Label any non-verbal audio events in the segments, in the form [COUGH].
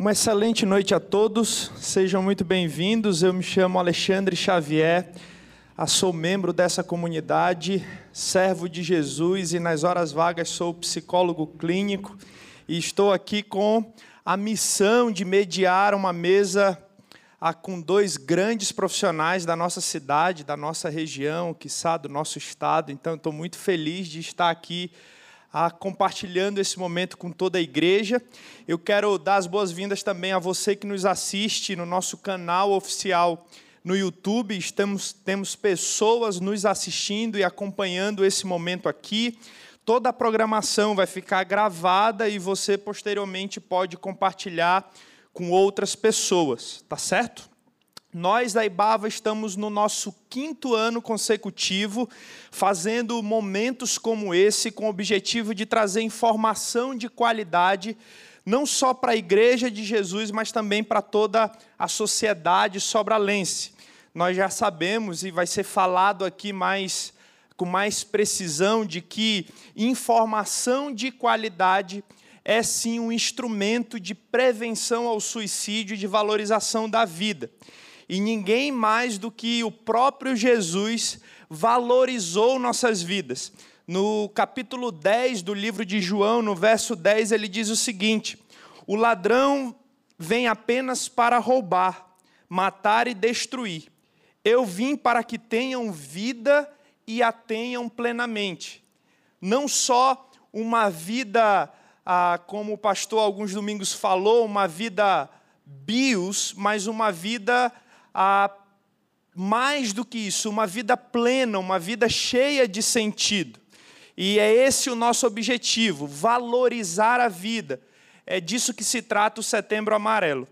Uma excelente noite a todos, sejam muito bem-vindos. Eu me chamo Alexandre Xavier, sou membro dessa comunidade, servo de Jesus e nas horas vagas sou psicólogo clínico e estou aqui com a missão de mediar uma mesa com dois grandes profissionais da nossa cidade, da nossa região, quiçá do nosso estado. Então, estou muito feliz de estar aqui a, compartilhando esse momento com toda a igreja. Eu quero dar as boas-vindas também a você que nos assiste no nosso canal oficial no YouTube. Estamos, temos pessoas nos assistindo e acompanhando esse momento aqui. Toda a programação vai ficar gravada e você posteriormente pode compartilhar com outras pessoas, tá certo? Nós da Ibava estamos no nosso quinto ano consecutivo, fazendo momentos como esse, com o objetivo de trazer informação de qualidade, não só para a Igreja de Jesus, mas também para toda a sociedade sobralense. Nós já sabemos, e vai ser falado aqui mais, com mais precisão, de que informação de qualidade é sim um instrumento de prevenção ao suicídio e de valorização da vida e ninguém mais do que o próprio Jesus valorizou nossas vidas. No capítulo 10 do livro de João, no verso 10, ele diz o seguinte: O ladrão vem apenas para roubar, matar e destruir. Eu vim para que tenham vida e a tenham plenamente. Não só uma vida, ah, como o pastor alguns domingos falou, uma vida bios, mas uma vida a mais do que isso, uma vida plena, uma vida cheia de sentido. E é esse o nosso objetivo, valorizar a vida. É disso que se trata o Setembro Amarelo.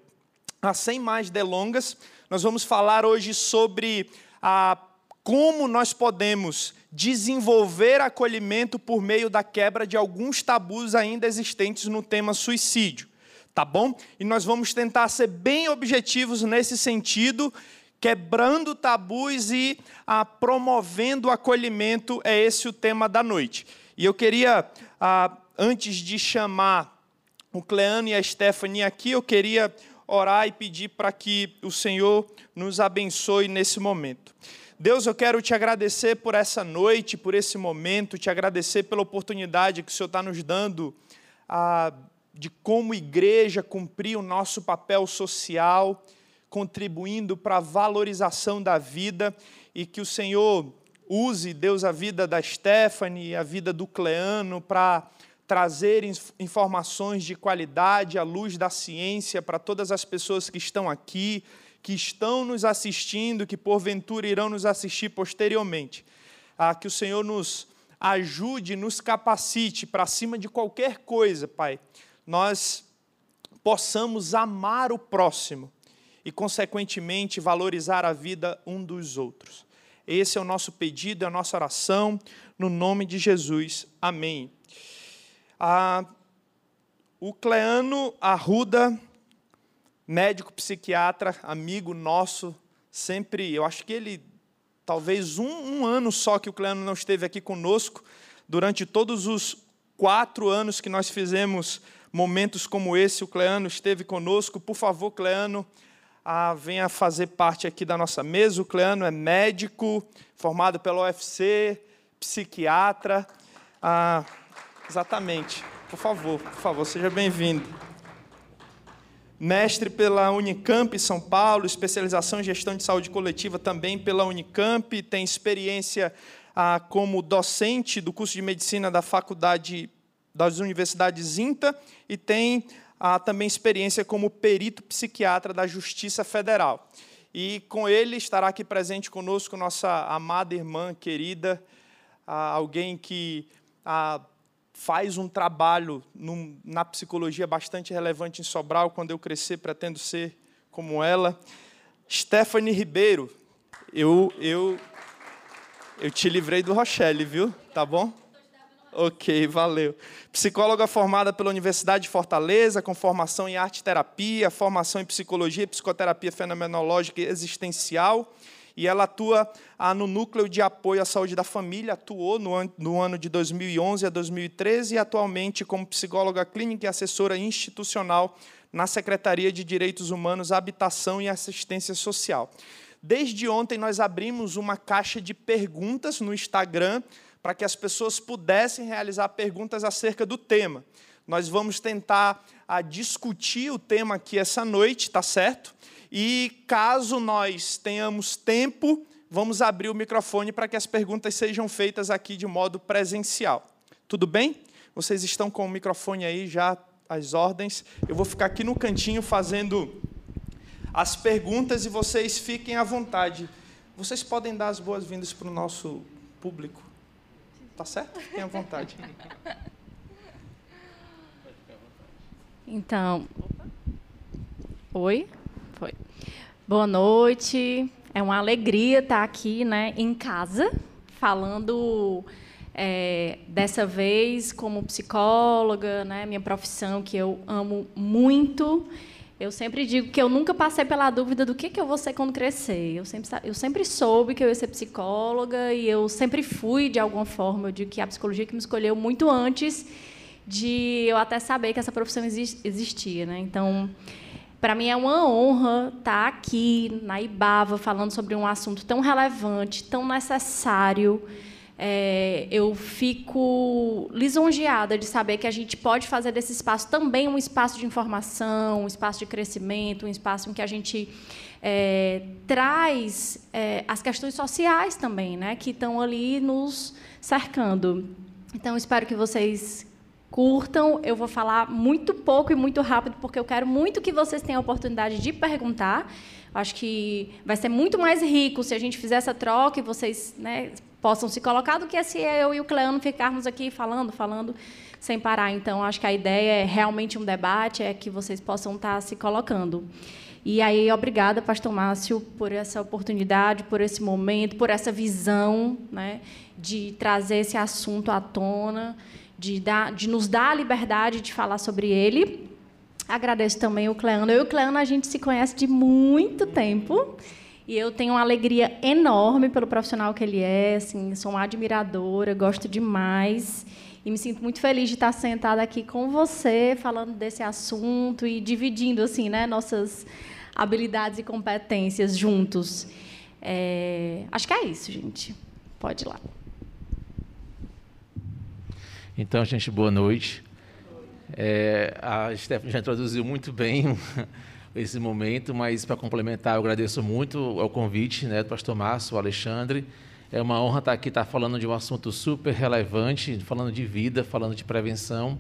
Ah, sem mais delongas, nós vamos falar hoje sobre a, como nós podemos desenvolver acolhimento por meio da quebra de alguns tabus ainda existentes no tema suicídio tá bom? E nós vamos tentar ser bem objetivos nesse sentido, quebrando tabus e ah, promovendo o acolhimento, é esse o tema da noite. E eu queria, ah, antes de chamar o Cleano e a Stephanie aqui, eu queria orar e pedir para que o Senhor nos abençoe nesse momento. Deus, eu quero te agradecer por essa noite, por esse momento, te agradecer pela oportunidade que o Senhor está nos dando a de como igreja cumprir o nosso papel social, contribuindo para a valorização da vida e que o Senhor use, Deus, a vida da Stephanie, a vida do Cleano para trazer informações de qualidade à luz da ciência para todas as pessoas que estão aqui, que estão nos assistindo, que porventura irão nos assistir posteriormente. Ah, que o Senhor nos ajude, nos capacite para cima de qualquer coisa, Pai nós possamos amar o próximo e, consequentemente, valorizar a vida um dos outros. Esse é o nosso pedido, é a nossa oração, no nome de Jesus. Amém. Ah, o Cleano Arruda, médico psiquiatra, amigo nosso, sempre, eu acho que ele, talvez um, um ano só que o Cleano não esteve aqui conosco, durante todos os quatro anos que nós fizemos momentos como esse, o Cleano esteve conosco. Por favor, Cleano, ah, venha fazer parte aqui da nossa mesa. O Cleano é médico, formado pela UFC, psiquiatra. Ah, exatamente. Por favor, por favor, seja bem-vindo. Mestre pela Unicamp São Paulo, especialização em gestão de saúde coletiva também pela Unicamp, tem experiência ah, como docente do curso de medicina da Faculdade das universidades INTA e tem ah, também experiência como perito psiquiatra da Justiça Federal. E com ele estará aqui presente conosco nossa amada irmã querida, ah, alguém que ah, faz um trabalho na psicologia bastante relevante em Sobral. Quando eu crescer, pretendo ser como ela. Stephanie Ribeiro, eu, eu, eu te livrei do Rochelle, viu? Tá bom? Ok, valeu. Psicóloga formada pela Universidade de Fortaleza, com formação em arte terapia, formação em psicologia e psicoterapia fenomenológica e existencial, e ela atua ah, no Núcleo de Apoio à Saúde da Família, atuou no, an no ano de 2011 a 2013 e atualmente como psicóloga clínica e assessora institucional na Secretaria de Direitos Humanos, Habitação e Assistência Social. Desde ontem nós abrimos uma caixa de perguntas no Instagram para que as pessoas pudessem realizar perguntas acerca do tema. Nós vamos tentar a, ah, discutir o tema aqui essa noite, tá certo? E caso nós tenhamos tempo, vamos abrir o microfone para que as perguntas sejam feitas aqui de modo presencial. Tudo bem? Vocês estão com o microfone aí já as ordens. Eu vou ficar aqui no cantinho fazendo as perguntas e vocês fiquem à vontade. Vocês podem dar as boas-vindas para o nosso público. Tá certo? Fiquem à vontade. Então, oi, foi. Boa noite. É uma alegria estar aqui, né, em casa, falando é, dessa vez como psicóloga, né, minha profissão que eu amo muito eu sempre digo que eu nunca passei pela dúvida do que, que eu vou ser quando crescer. Eu sempre, eu sempre soube que eu ia ser psicóloga e eu sempre fui, de alguma forma. Eu digo que a psicologia que me escolheu muito antes de eu até saber que essa profissão existia. Né? Então, para mim é uma honra estar aqui na Ibava falando sobre um assunto tão relevante, tão necessário é, eu fico lisonjeada de saber que a gente pode fazer desse espaço também um espaço de informação, um espaço de crescimento, um espaço em que a gente é, traz é, as questões sociais também, né, que estão ali nos cercando. Então, espero que vocês curtam. Eu vou falar muito pouco e muito rápido, porque eu quero muito que vocês tenham a oportunidade de perguntar. Acho que vai ser muito mais rico se a gente fizer essa troca e vocês né, possam se colocar do que se eu e o Cleano ficarmos aqui falando, falando sem parar. Então, acho que a ideia é realmente um debate, é que vocês possam estar se colocando. E aí, obrigada, Pastor Márcio, por essa oportunidade, por esse momento, por essa visão né, de trazer esse assunto à tona, de, dar, de nos dar a liberdade de falar sobre ele. Agradeço também o Cleano. Eu e o Cleano, a gente se conhece de muito tempo. E eu tenho uma alegria enorme pelo profissional que ele é, assim, sou uma admiradora, gosto demais. E me sinto muito feliz de estar sentada aqui com você, falando desse assunto e dividindo assim, né, nossas habilidades e competências juntos. É... Acho que é isso, gente. Pode ir lá. Então, gente, boa noite. É, a Stephanie já introduziu muito bem esse momento, mas para complementar, eu agradeço muito o convite né, do pastor Márcio, Alexandre. É uma honra estar aqui, estar falando de um assunto super relevante, falando de vida, falando de prevenção.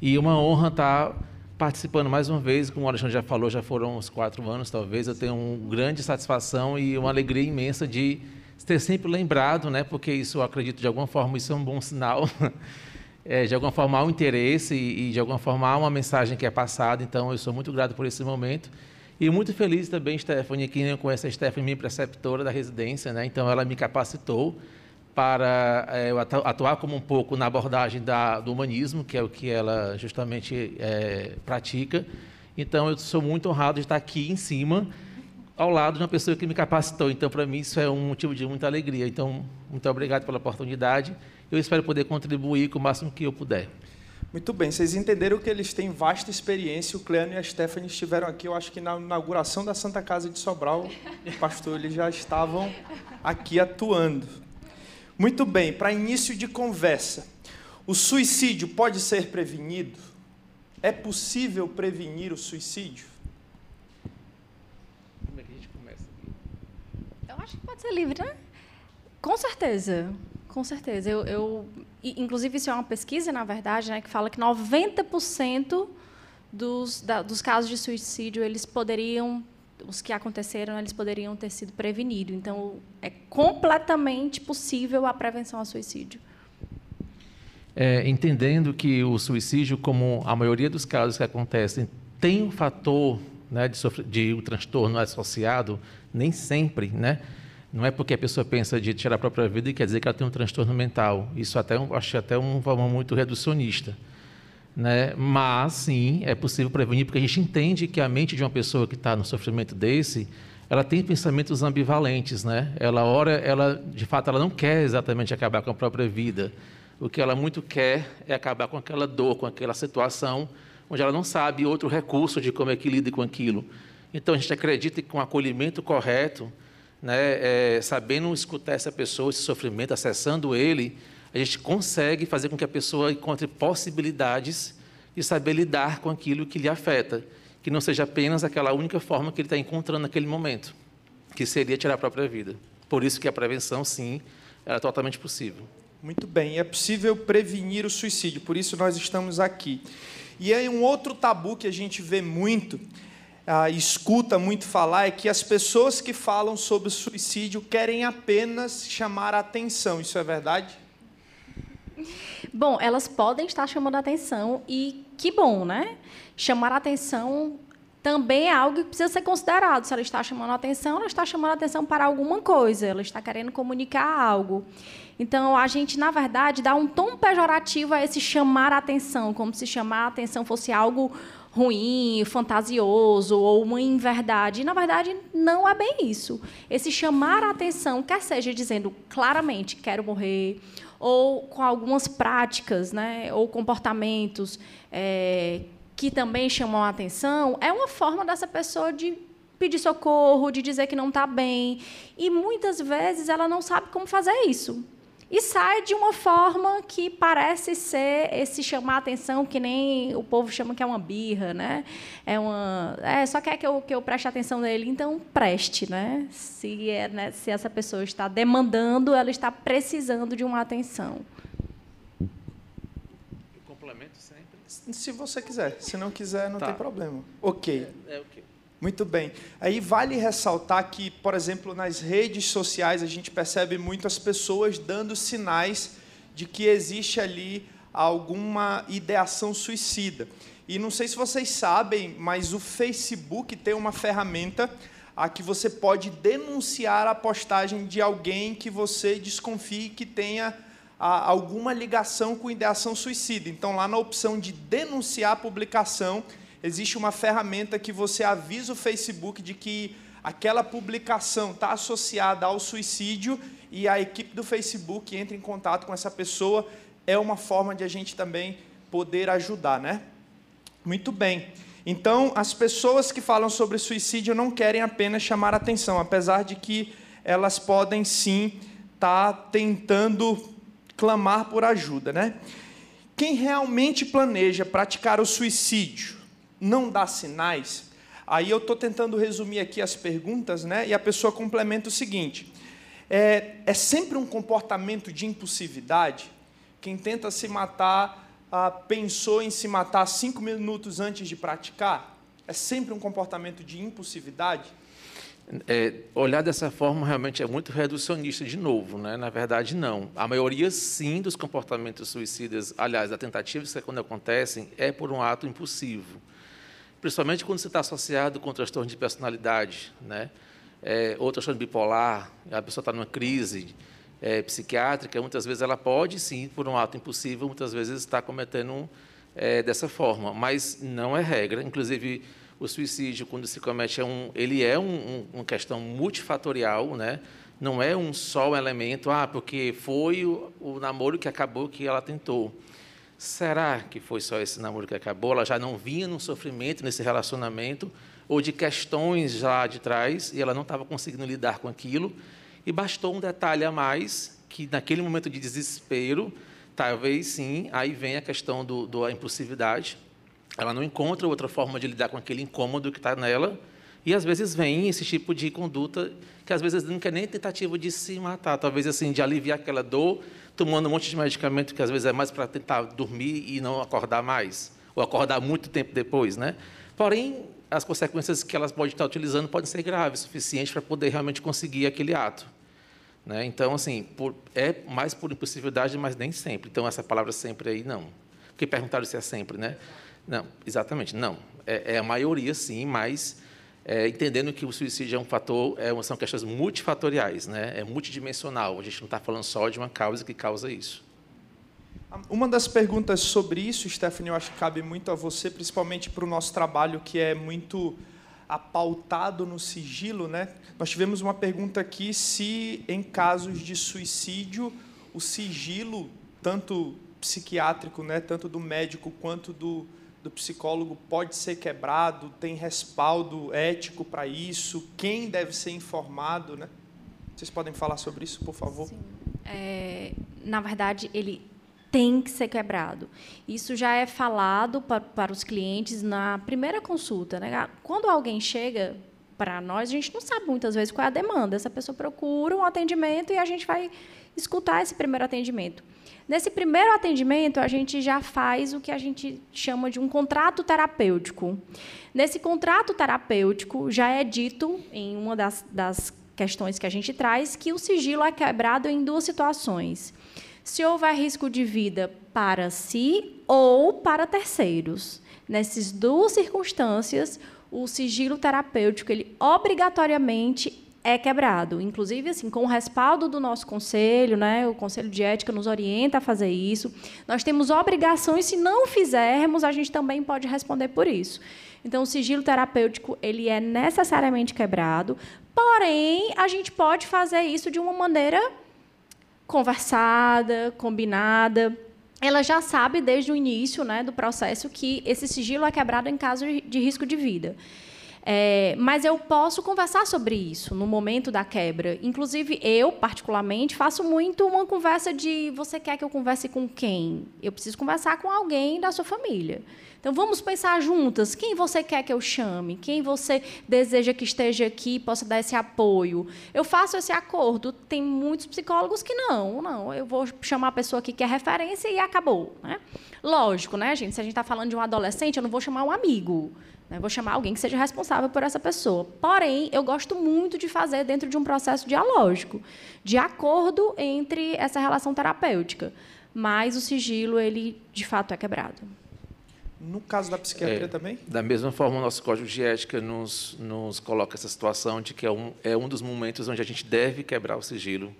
E uma honra estar participando mais uma vez, como o Alexandre já falou, já foram uns quatro anos, talvez. Eu tenho uma grande satisfação e uma alegria imensa de ter sempre lembrado, né, porque isso, eu acredito, de alguma forma, isso é um bom sinal. [LAUGHS] é, de alguma forma há um interesse e, e, de alguma forma há uma mensagem que é passada. Então, eu sou muito grato por esse momento. E muito feliz também, Stephanie, que eu conheço a Stephanie, minha preceptora da residência, né? então ela me capacitou para é, atuar como um pouco na abordagem da, do humanismo, que é o que ela justamente é, pratica. Então, eu sou muito honrado de estar aqui em cima, ao lado de uma pessoa que me capacitou. Então, para mim, isso é um motivo de muita alegria. Então, muito obrigado pela oportunidade eu espero poder contribuir com o máximo que eu puder. Muito bem, vocês entenderam que eles têm vasta experiência. O Cleano e a Stephanie estiveram aqui, eu acho que na inauguração da Santa Casa de Sobral, pastor, eles já estavam aqui atuando. Muito bem, para início de conversa, o suicídio pode ser prevenido? É possível prevenir o suicídio? Como é que a gente começa aqui? Eu acho que pode ser livre, né? Com certeza. Com certeza. Eu, eu, inclusive, isso é uma pesquisa, na verdade, né, que fala que 90% dos, da, dos casos de suicídio eles poderiam, os que aconteceram, eles poderiam ter sido prevenidos. Então, é completamente possível a prevenção ao suicídio. É, entendendo que o suicídio, como a maioria dos casos que acontecem, tem um fator né, de, de um transtorno associado, nem sempre, né? Não é porque a pessoa pensa de tirar a própria vida e quer dizer que ela tem um transtorno mental. Isso até acho até uma forma muito reducionista. Né? Mas sim, é possível prevenir, porque a gente entende que a mente de uma pessoa que está no sofrimento desse, ela tem pensamentos ambivalentes, né? Ela ora, ela de fato ela não quer exatamente acabar com a própria vida. O que ela muito quer é acabar com aquela dor, com aquela situação onde ela não sabe outro recurso de como é que lida com aquilo. Então a gente acredita que com o acolhimento correto, né, é, sabendo escutar essa pessoa, esse sofrimento, acessando ele, a gente consegue fazer com que a pessoa encontre possibilidades de saber lidar com aquilo que lhe afeta, que não seja apenas aquela única forma que ele está encontrando naquele momento, que seria tirar a própria vida. Por isso que a prevenção, sim, é totalmente possível. Muito bem, é possível prevenir o suicídio, por isso nós estamos aqui. E aí um outro tabu que a gente vê muito, ah, escuta muito falar, é que as pessoas que falam sobre suicídio querem apenas chamar a atenção. Isso é verdade? Bom, elas podem estar chamando a atenção e que bom, né? Chamar a atenção também é algo que precisa ser considerado. Se ela está chamando a atenção, ela está chamando a atenção para alguma coisa, ela está querendo comunicar algo. Então, a gente, na verdade, dá um tom pejorativo a esse chamar a atenção, como se chamar a atenção fosse algo ruim, fantasioso ou uma inverdade. E, na verdade, não é bem isso. Esse chamar a atenção, quer seja dizendo claramente, quero morrer, ou com algumas práticas né, ou comportamentos é, que também chamam a atenção, é uma forma dessa pessoa de pedir socorro, de dizer que não está bem. E muitas vezes ela não sabe como fazer isso e sai de uma forma que parece ser esse chamar a atenção que nem o povo chama que é uma birra, né? É uma, é, só quer que eu que eu preste atenção nele, então preste, né? Se é, né, se essa pessoa está demandando, ela está precisando de uma atenção. Eu complemento sempre. Se você quiser, se não quiser, não tá. tem problema. Ok. É, é ok. Muito bem. Aí vale ressaltar que, por exemplo, nas redes sociais a gente percebe muitas pessoas dando sinais de que existe ali alguma ideação suicida. E não sei se vocês sabem, mas o Facebook tem uma ferramenta a que você pode denunciar a postagem de alguém que você desconfie que tenha a, alguma ligação com ideação suicida. Então, lá na opção de denunciar a publicação, existe uma ferramenta que você avisa o Facebook de que aquela publicação está associada ao suicídio e a equipe do Facebook entra em contato com essa pessoa. É uma forma de a gente também poder ajudar, né? Muito bem. Então, as pessoas que falam sobre suicídio não querem apenas chamar atenção, apesar de que elas podem sim estar tá tentando clamar por ajuda, né? Quem realmente planeja praticar o suicídio não dá sinais, aí eu estou tentando resumir aqui as perguntas, né? E a pessoa complementa o seguinte: é, é sempre um comportamento de impulsividade. Quem tenta se matar ah, pensou em se matar cinco minutos antes de praticar? É sempre um comportamento de impulsividade? É, olhar dessa forma realmente é muito reducionista de novo, né? Na verdade, não. A maioria, sim, dos comportamentos suicidas, aliás, das tentativas que quando acontecem, é por um ato impulsivo principalmente quando você está associado com transtorno de personalidade, né? É, ou transtorno bipolar, a pessoa está numa crise é, psiquiátrica, muitas vezes ela pode, sim, por um ato impossível, muitas vezes está cometendo é, dessa forma, mas não é regra. Inclusive, o suicídio, quando se comete, é um, ele é um, um, uma questão multifatorial, né? não é um só elemento, ah, porque foi o, o namoro que acabou que ela tentou. Será que foi só esse namoro que acabou? Ela já não vinha num sofrimento nesse relacionamento ou de questões já de trás e ela não estava conseguindo lidar com aquilo e bastou um detalhe a mais que naquele momento de desespero, talvez sim, aí vem a questão do, da impulsividade. Ela não encontra outra forma de lidar com aquele incômodo que está nela e às vezes vem esse tipo de conduta que às vezes não quer nem tentativa de se matar, talvez assim de aliviar aquela dor tomando um monte de medicamento que às vezes é mais para tentar dormir e não acordar mais, ou acordar muito tempo depois, né? Porém, as consequências que elas podem estar utilizando podem ser graves, o suficiente para poder realmente conseguir aquele ato. Né? Então, assim, por, é mais por impossibilidade, mas nem sempre. Então, essa palavra sempre aí, não. Porque perguntaram se é sempre, né? Não, exatamente, não. É, é a maioria, sim, mas é, entendendo que o suicídio é um fator, é, são questões multifatoriais, né? é multidimensional. A gente não está falando só de uma causa que causa isso. Uma das perguntas sobre isso, Stephanie, eu acho que cabe muito a você, principalmente para o nosso trabalho, que é muito apautado no sigilo, né? Nós tivemos uma pergunta aqui se em casos de suicídio o sigilo tanto psiquiátrico, né, tanto do médico quanto do, do psicólogo pode ser quebrado, tem respaldo ético para isso, quem deve ser informado, né? Vocês podem falar sobre isso, por favor? Sim. É, na verdade, ele tem que ser quebrado. Isso já é falado para, para os clientes na primeira consulta. Né? Quando alguém chega para nós, a gente não sabe muitas vezes qual é a demanda. Essa pessoa procura um atendimento e a gente vai escutar esse primeiro atendimento. Nesse primeiro atendimento, a gente já faz o que a gente chama de um contrato terapêutico. Nesse contrato terapêutico, já é dito, em uma das, das questões que a gente traz, que o sigilo é quebrado em duas situações se houver risco de vida para si ou para terceiros. Nessas duas circunstâncias, o sigilo terapêutico ele obrigatoriamente é quebrado. Inclusive, assim, com o respaldo do nosso conselho, né, o Conselho de Ética nos orienta a fazer isso. Nós temos obrigações, se não fizermos, a gente também pode responder por isso. Então, o sigilo terapêutico ele é necessariamente quebrado, porém, a gente pode fazer isso de uma maneira conversada, combinada. Ela já sabe desde o início né, do processo que esse sigilo é quebrado em caso de risco de vida. É, mas eu posso conversar sobre isso no momento da quebra. Inclusive, eu, particularmente, faço muito uma conversa de você quer que eu converse com quem? Eu preciso conversar com alguém da sua família. Então, vamos pensar juntas. Quem você quer que eu chame? Quem você deseja que esteja aqui e possa dar esse apoio? Eu faço esse acordo. Tem muitos psicólogos que não. Não, eu vou chamar a pessoa aqui que é referência e acabou. Né? Lógico, né, gente? Se a gente está falando de um adolescente, eu não vou chamar um amigo. Né? Vou chamar alguém que seja responsável por essa pessoa. Porém, eu gosto muito de fazer dentro de um processo dialógico, de acordo entre essa relação terapêutica. Mas o sigilo, ele, de fato, é quebrado. No caso da psiquiatria é, também? Da mesma forma, o nosso código de ética nos, nos coloca essa situação de que é um, é um dos momentos onde a gente deve quebrar o sigilo.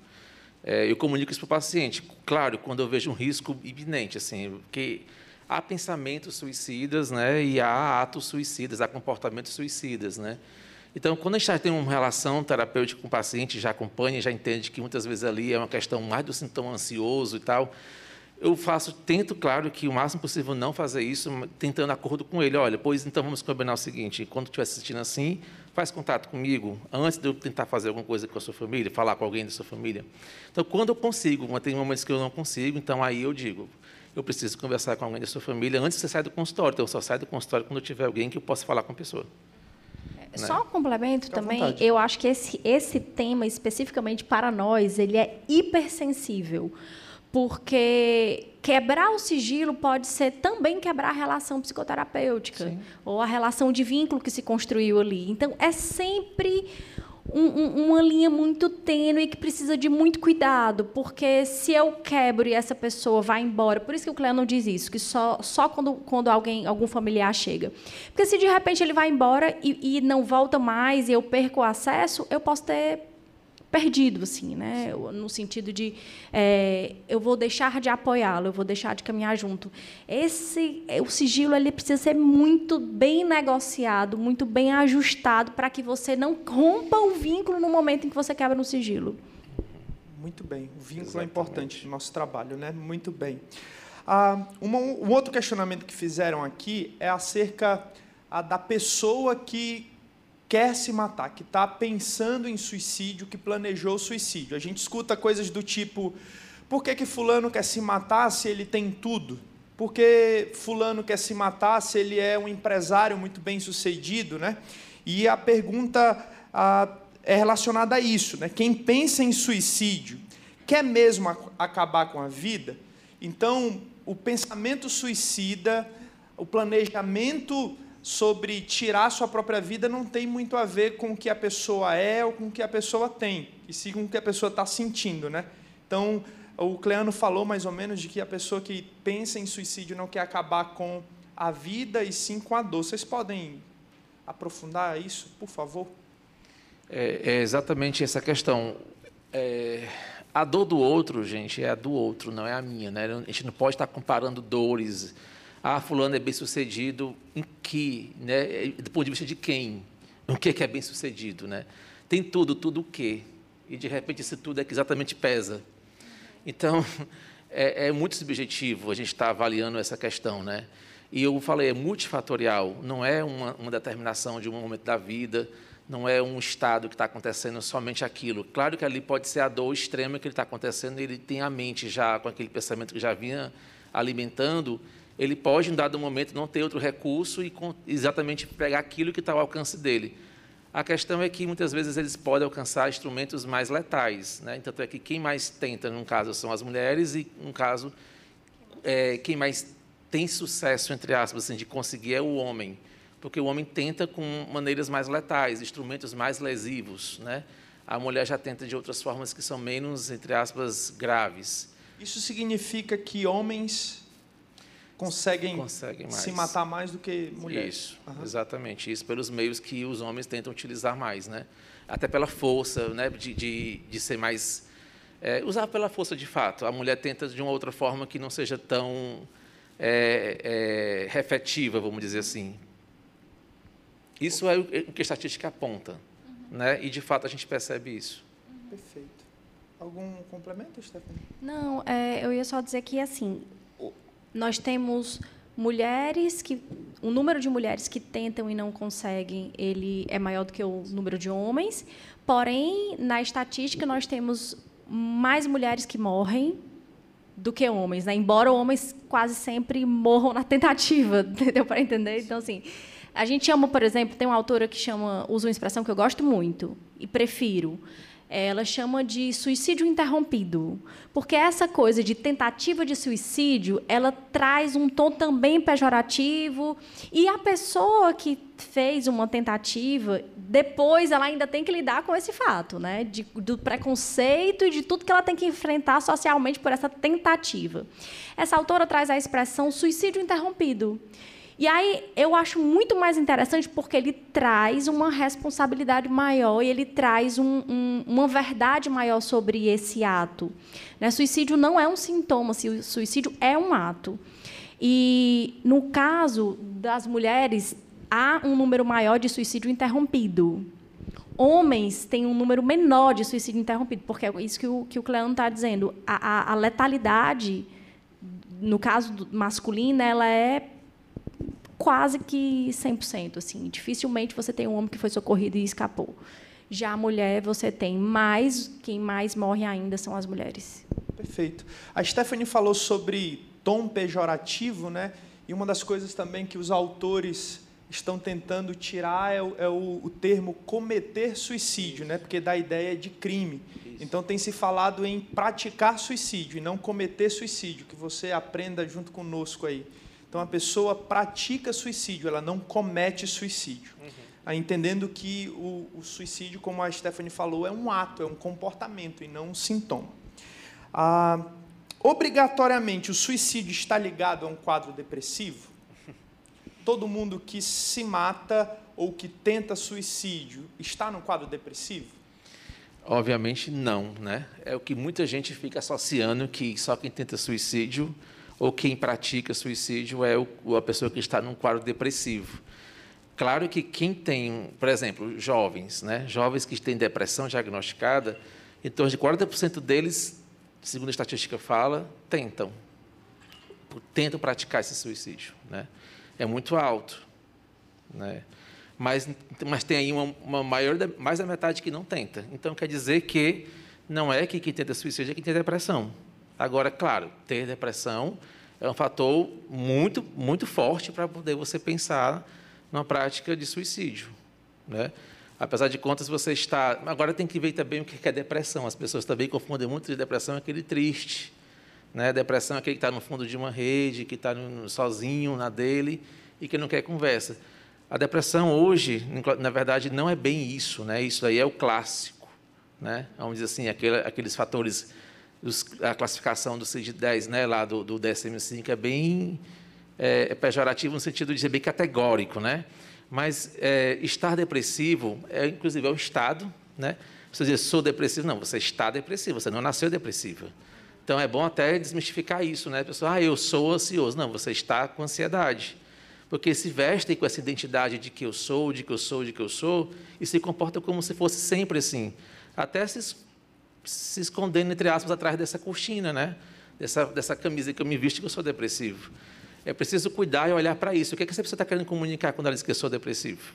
É, eu comunico isso para o paciente. Claro, quando eu vejo um risco iminente, assim, porque há pensamentos suicidas né, e há atos suicidas, há comportamentos suicidas. Né? Então, quando a gente já tem uma relação terapêutica com o paciente, já acompanha, já entende que muitas vezes ali é uma questão mais do sintoma ansioso e tal, eu faço, tento, claro, que o máximo possível não fazer isso, tentando acordo com ele. Olha, pois então vamos combinar o seguinte: quando estiver assistindo assim, faz contato comigo antes de eu tentar fazer alguma coisa com a sua família, falar com alguém da sua família. Então, quando eu consigo, mas tem momentos que eu não consigo, então aí eu digo: eu preciso conversar com alguém da sua família antes de você sair do consultório. Então, eu só saio do consultório quando eu tiver alguém que eu possa falar com a pessoa. É, só um complemento Fica também, eu acho que esse, esse tema, especificamente para nós, ele é hipersensível. Porque quebrar o sigilo pode ser também quebrar a relação psicoterapêutica, Sim. ou a relação de vínculo que se construiu ali. Então, é sempre um, um, uma linha muito tênue que precisa de muito cuidado, porque se eu quebro e essa pessoa vai embora, por isso que o Cleano diz isso, que só, só quando, quando alguém, algum familiar chega. Porque se de repente ele vai embora e, e não volta mais e eu perco o acesso, eu posso ter perdido, assim, né? no sentido de é, eu vou deixar de apoiá-lo, eu vou deixar de caminhar junto. Esse, o sigilo ele precisa ser muito bem negociado, muito bem ajustado para que você não rompa o vínculo no momento em que você quebra no sigilo. Muito bem, o vínculo Exatamente. é importante no nosso trabalho, né? Muito bem. Ah, um, um outro questionamento que fizeram aqui é acerca ah, da pessoa que quer se matar, que está pensando em suicídio, que planejou suicídio. A gente escuta coisas do tipo: por que, que Fulano quer se matar se ele tem tudo? Por que Fulano quer se matar se ele é um empresário muito bem sucedido? Né? E a pergunta a, é relacionada a isso: né? quem pensa em suicídio quer mesmo acabar com a vida? Então, o pensamento suicida, o planejamento sobre tirar sua própria vida não tem muito a ver com o que a pessoa é ou com o que a pessoa tem, e sim com o que a pessoa está sentindo, né? Então, o Cleano falou mais ou menos de que a pessoa que pensa em suicídio não quer acabar com a vida e sim com a dor. Vocês podem aprofundar isso, por favor? É, é exatamente essa questão. É, a dor do outro, gente, é a do outro, não é a minha. Né? A gente não pode estar comparando dores ah, fulano é bem sucedido em que, né? Do ponto de vista de quem? O que é bem sucedido, né? Tem tudo, tudo o quê? E de repente esse tudo é que exatamente pesa. Então, [LAUGHS] é, é muito subjetivo a gente estar tá avaliando essa questão, né? E eu falei, é multifatorial, não é uma, uma determinação de um momento da vida, não é um estado que está acontecendo somente aquilo. Claro que ali pode ser a dor extrema que ele está acontecendo, ele tem a mente já com aquele pensamento que já vinha alimentando, ele pode, em dado momento, não ter outro recurso e exatamente pegar aquilo que está ao alcance dele. A questão é que, muitas vezes, eles podem alcançar instrumentos mais letais. Né? Tanto é que quem mais tenta, num caso, são as mulheres e, num caso, é, quem mais tem sucesso, entre aspas, assim, de conseguir é o homem porque o homem tenta com maneiras mais letais, instrumentos mais lesivos, né? A mulher já tenta de outras formas que são menos, entre aspas, graves. Isso significa que homens conseguem, conseguem se matar mais do que mulheres. Isso, uhum. exatamente. Isso pelos meios que os homens tentam utilizar mais, né? Até pela força, né? De, de, de ser mais é, usar pela força de fato. A mulher tenta de uma outra forma que não seja tão é, é, refletiva, vamos dizer assim. Isso é o que a estatística aponta. Uhum. Né? E, de fato, a gente percebe isso. Perfeito. Algum complemento, Stephanie? Não, é, eu ia só dizer que, assim, nós temos mulheres que o número de mulheres que tentam e não conseguem ele é maior do que o número de homens porém na estatística nós temos mais mulheres que morrem do que homens né? embora homens quase sempre morram na tentativa [LAUGHS] entendeu para entender então assim a gente chama, por exemplo, tem uma autora que chama, usa uma expressão que eu gosto muito e prefiro. Ela chama de suicídio interrompido, porque essa coisa de tentativa de suicídio, ela traz um tom também pejorativo e a pessoa que fez uma tentativa, depois ela ainda tem que lidar com esse fato, né, de, do preconceito e de tudo que ela tem que enfrentar socialmente por essa tentativa. Essa autora traz a expressão suicídio interrompido. E aí eu acho muito mais interessante porque ele traz uma responsabilidade maior e ele traz um, um, uma verdade maior sobre esse ato. Né? Suicídio não é um sintoma, suicídio é um ato. E no caso das mulheres, há um número maior de suicídio interrompido. Homens têm um número menor de suicídio interrompido, porque é isso que o, que o Cleano está dizendo. A, a, a letalidade, no caso masculino, ela é quase que 100%. Assim. Dificilmente você tem um homem que foi socorrido e escapou. Já a mulher, você tem mais, quem mais morre ainda são as mulheres. Perfeito. A Stephanie falou sobre tom pejorativo, né? E uma das coisas também que os autores estão tentando tirar é o, é o, o termo cometer suicídio, né? Porque dá a ideia de crime. Então tem se falado em praticar suicídio e não cometer suicídio, que você aprenda junto conosco aí. Então a pessoa pratica suicídio, ela não comete suicídio. Uhum. Entendendo que o, o, suicídio, como a Stephanie falou, é um ato, é um comportamento e não um sintoma. Ah, obrigatoriamente, o suicídio está ligado a um quadro depressivo? [LAUGHS] Todo mundo que se mata ou que tenta suicídio está no quadro depressivo? Obviamente não, né? É o que muita gente fica associando que só quem tenta suicídio ou quem pratica suicídio é o, a pessoa que está num quadro depressivo. Claro que quem tem, por exemplo, jovens, né, jovens que têm depressão diagnosticada, em torno de 40% deles, segundo a estatística fala, tentam, tentam praticar esse suicídio, né? É muito alto, né? Mas, mas tem aí uma, uma maior, mais da metade que não tenta. Então quer dizer que não é que quem tenta suicídio é quem tem depressão. Agora, claro, ter depressão é um fator muito, muito forte para poder você pensar numa prática de suicídio. Né? Apesar de contas, você está. Agora tem que ver também o que é depressão. As pessoas também confundem muito de depressão aquele triste. Né? Depressão é aquele que está no fundo de uma rede, que está sozinho na dele e que não quer conversa. A depressão hoje, na verdade, não é bem isso. Né? Isso aí é o clássico. Né? Vamos dizer assim, aquele, aqueles fatores a classificação do CID-10, né, lá do, do DSM-5, é bem é, é, pejorativo no sentido de ser bem categórico, né? Mas é, estar depressivo, é, inclusive, é um estado, né? Você dizer, sou depressivo, não, você está depressivo, você não nasceu depressivo. Então, é bom até desmistificar isso, né? A pessoa, ah, eu sou ansioso. Não, você está com ansiedade. Porque se vestem com essa identidade de que eu sou, de que eu sou, de que eu sou, e se comportam como se fosse sempre assim. Até se, se escondendo, entre aspas, atrás dessa cortina, né? dessa, dessa camisa que eu me visto que eu sou depressivo. É preciso cuidar e olhar para isso. O que, é que essa pessoa está querendo comunicar quando ela diz que eu sou depressivo?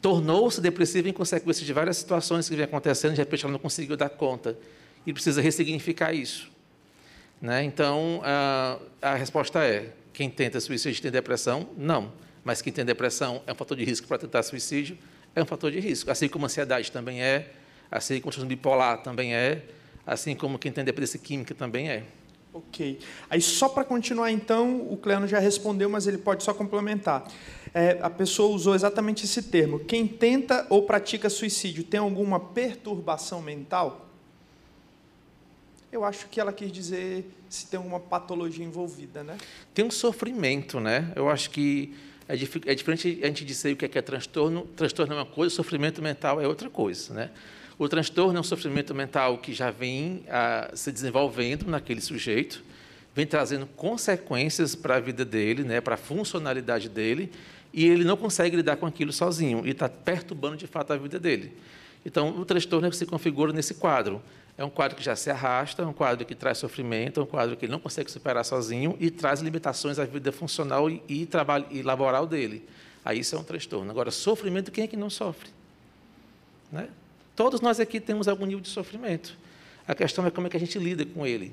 Tornou-se depressivo em consequência de várias situações que vem acontecendo, de repente ela não conseguiu dar conta. E precisa ressignificar isso. Né? Então, a, a resposta é: quem tenta suicídio tem depressão? Não. Mas quem tem depressão é um fator de risco para tentar suicídio? É um fator de risco. Assim como a ansiedade também é, assim como o bipolar também é, assim como quem tem dependência química também é. Ok. Aí, só para continuar, então, o Cleano já respondeu, mas ele pode só complementar. É, a pessoa usou exatamente esse termo. Quem tenta ou pratica suicídio tem alguma perturbação mental? Eu acho que ela quis dizer se tem alguma patologia envolvida, né? Tem um sofrimento, né? Eu acho que é, é diferente a gente dizer o que é, que é transtorno. Transtorno é uma coisa, sofrimento mental é outra coisa, né? O transtorno é um sofrimento mental que já vem ah, se desenvolvendo naquele sujeito, vem trazendo consequências para a vida dele, né, para a funcionalidade dele, e ele não consegue lidar com aquilo sozinho, e está perturbando de fato a vida dele. Então, o transtorno é que se configura nesse quadro. É um quadro que já se arrasta, é um quadro que traz sofrimento, é um quadro que ele não consegue superar sozinho e traz limitações à vida funcional e, e, trabalho, e laboral dele. Aí isso é um transtorno. Agora, sofrimento, quem é que não sofre? Né? Todos nós aqui temos algum nível de sofrimento. A questão é como é que a gente lida com ele.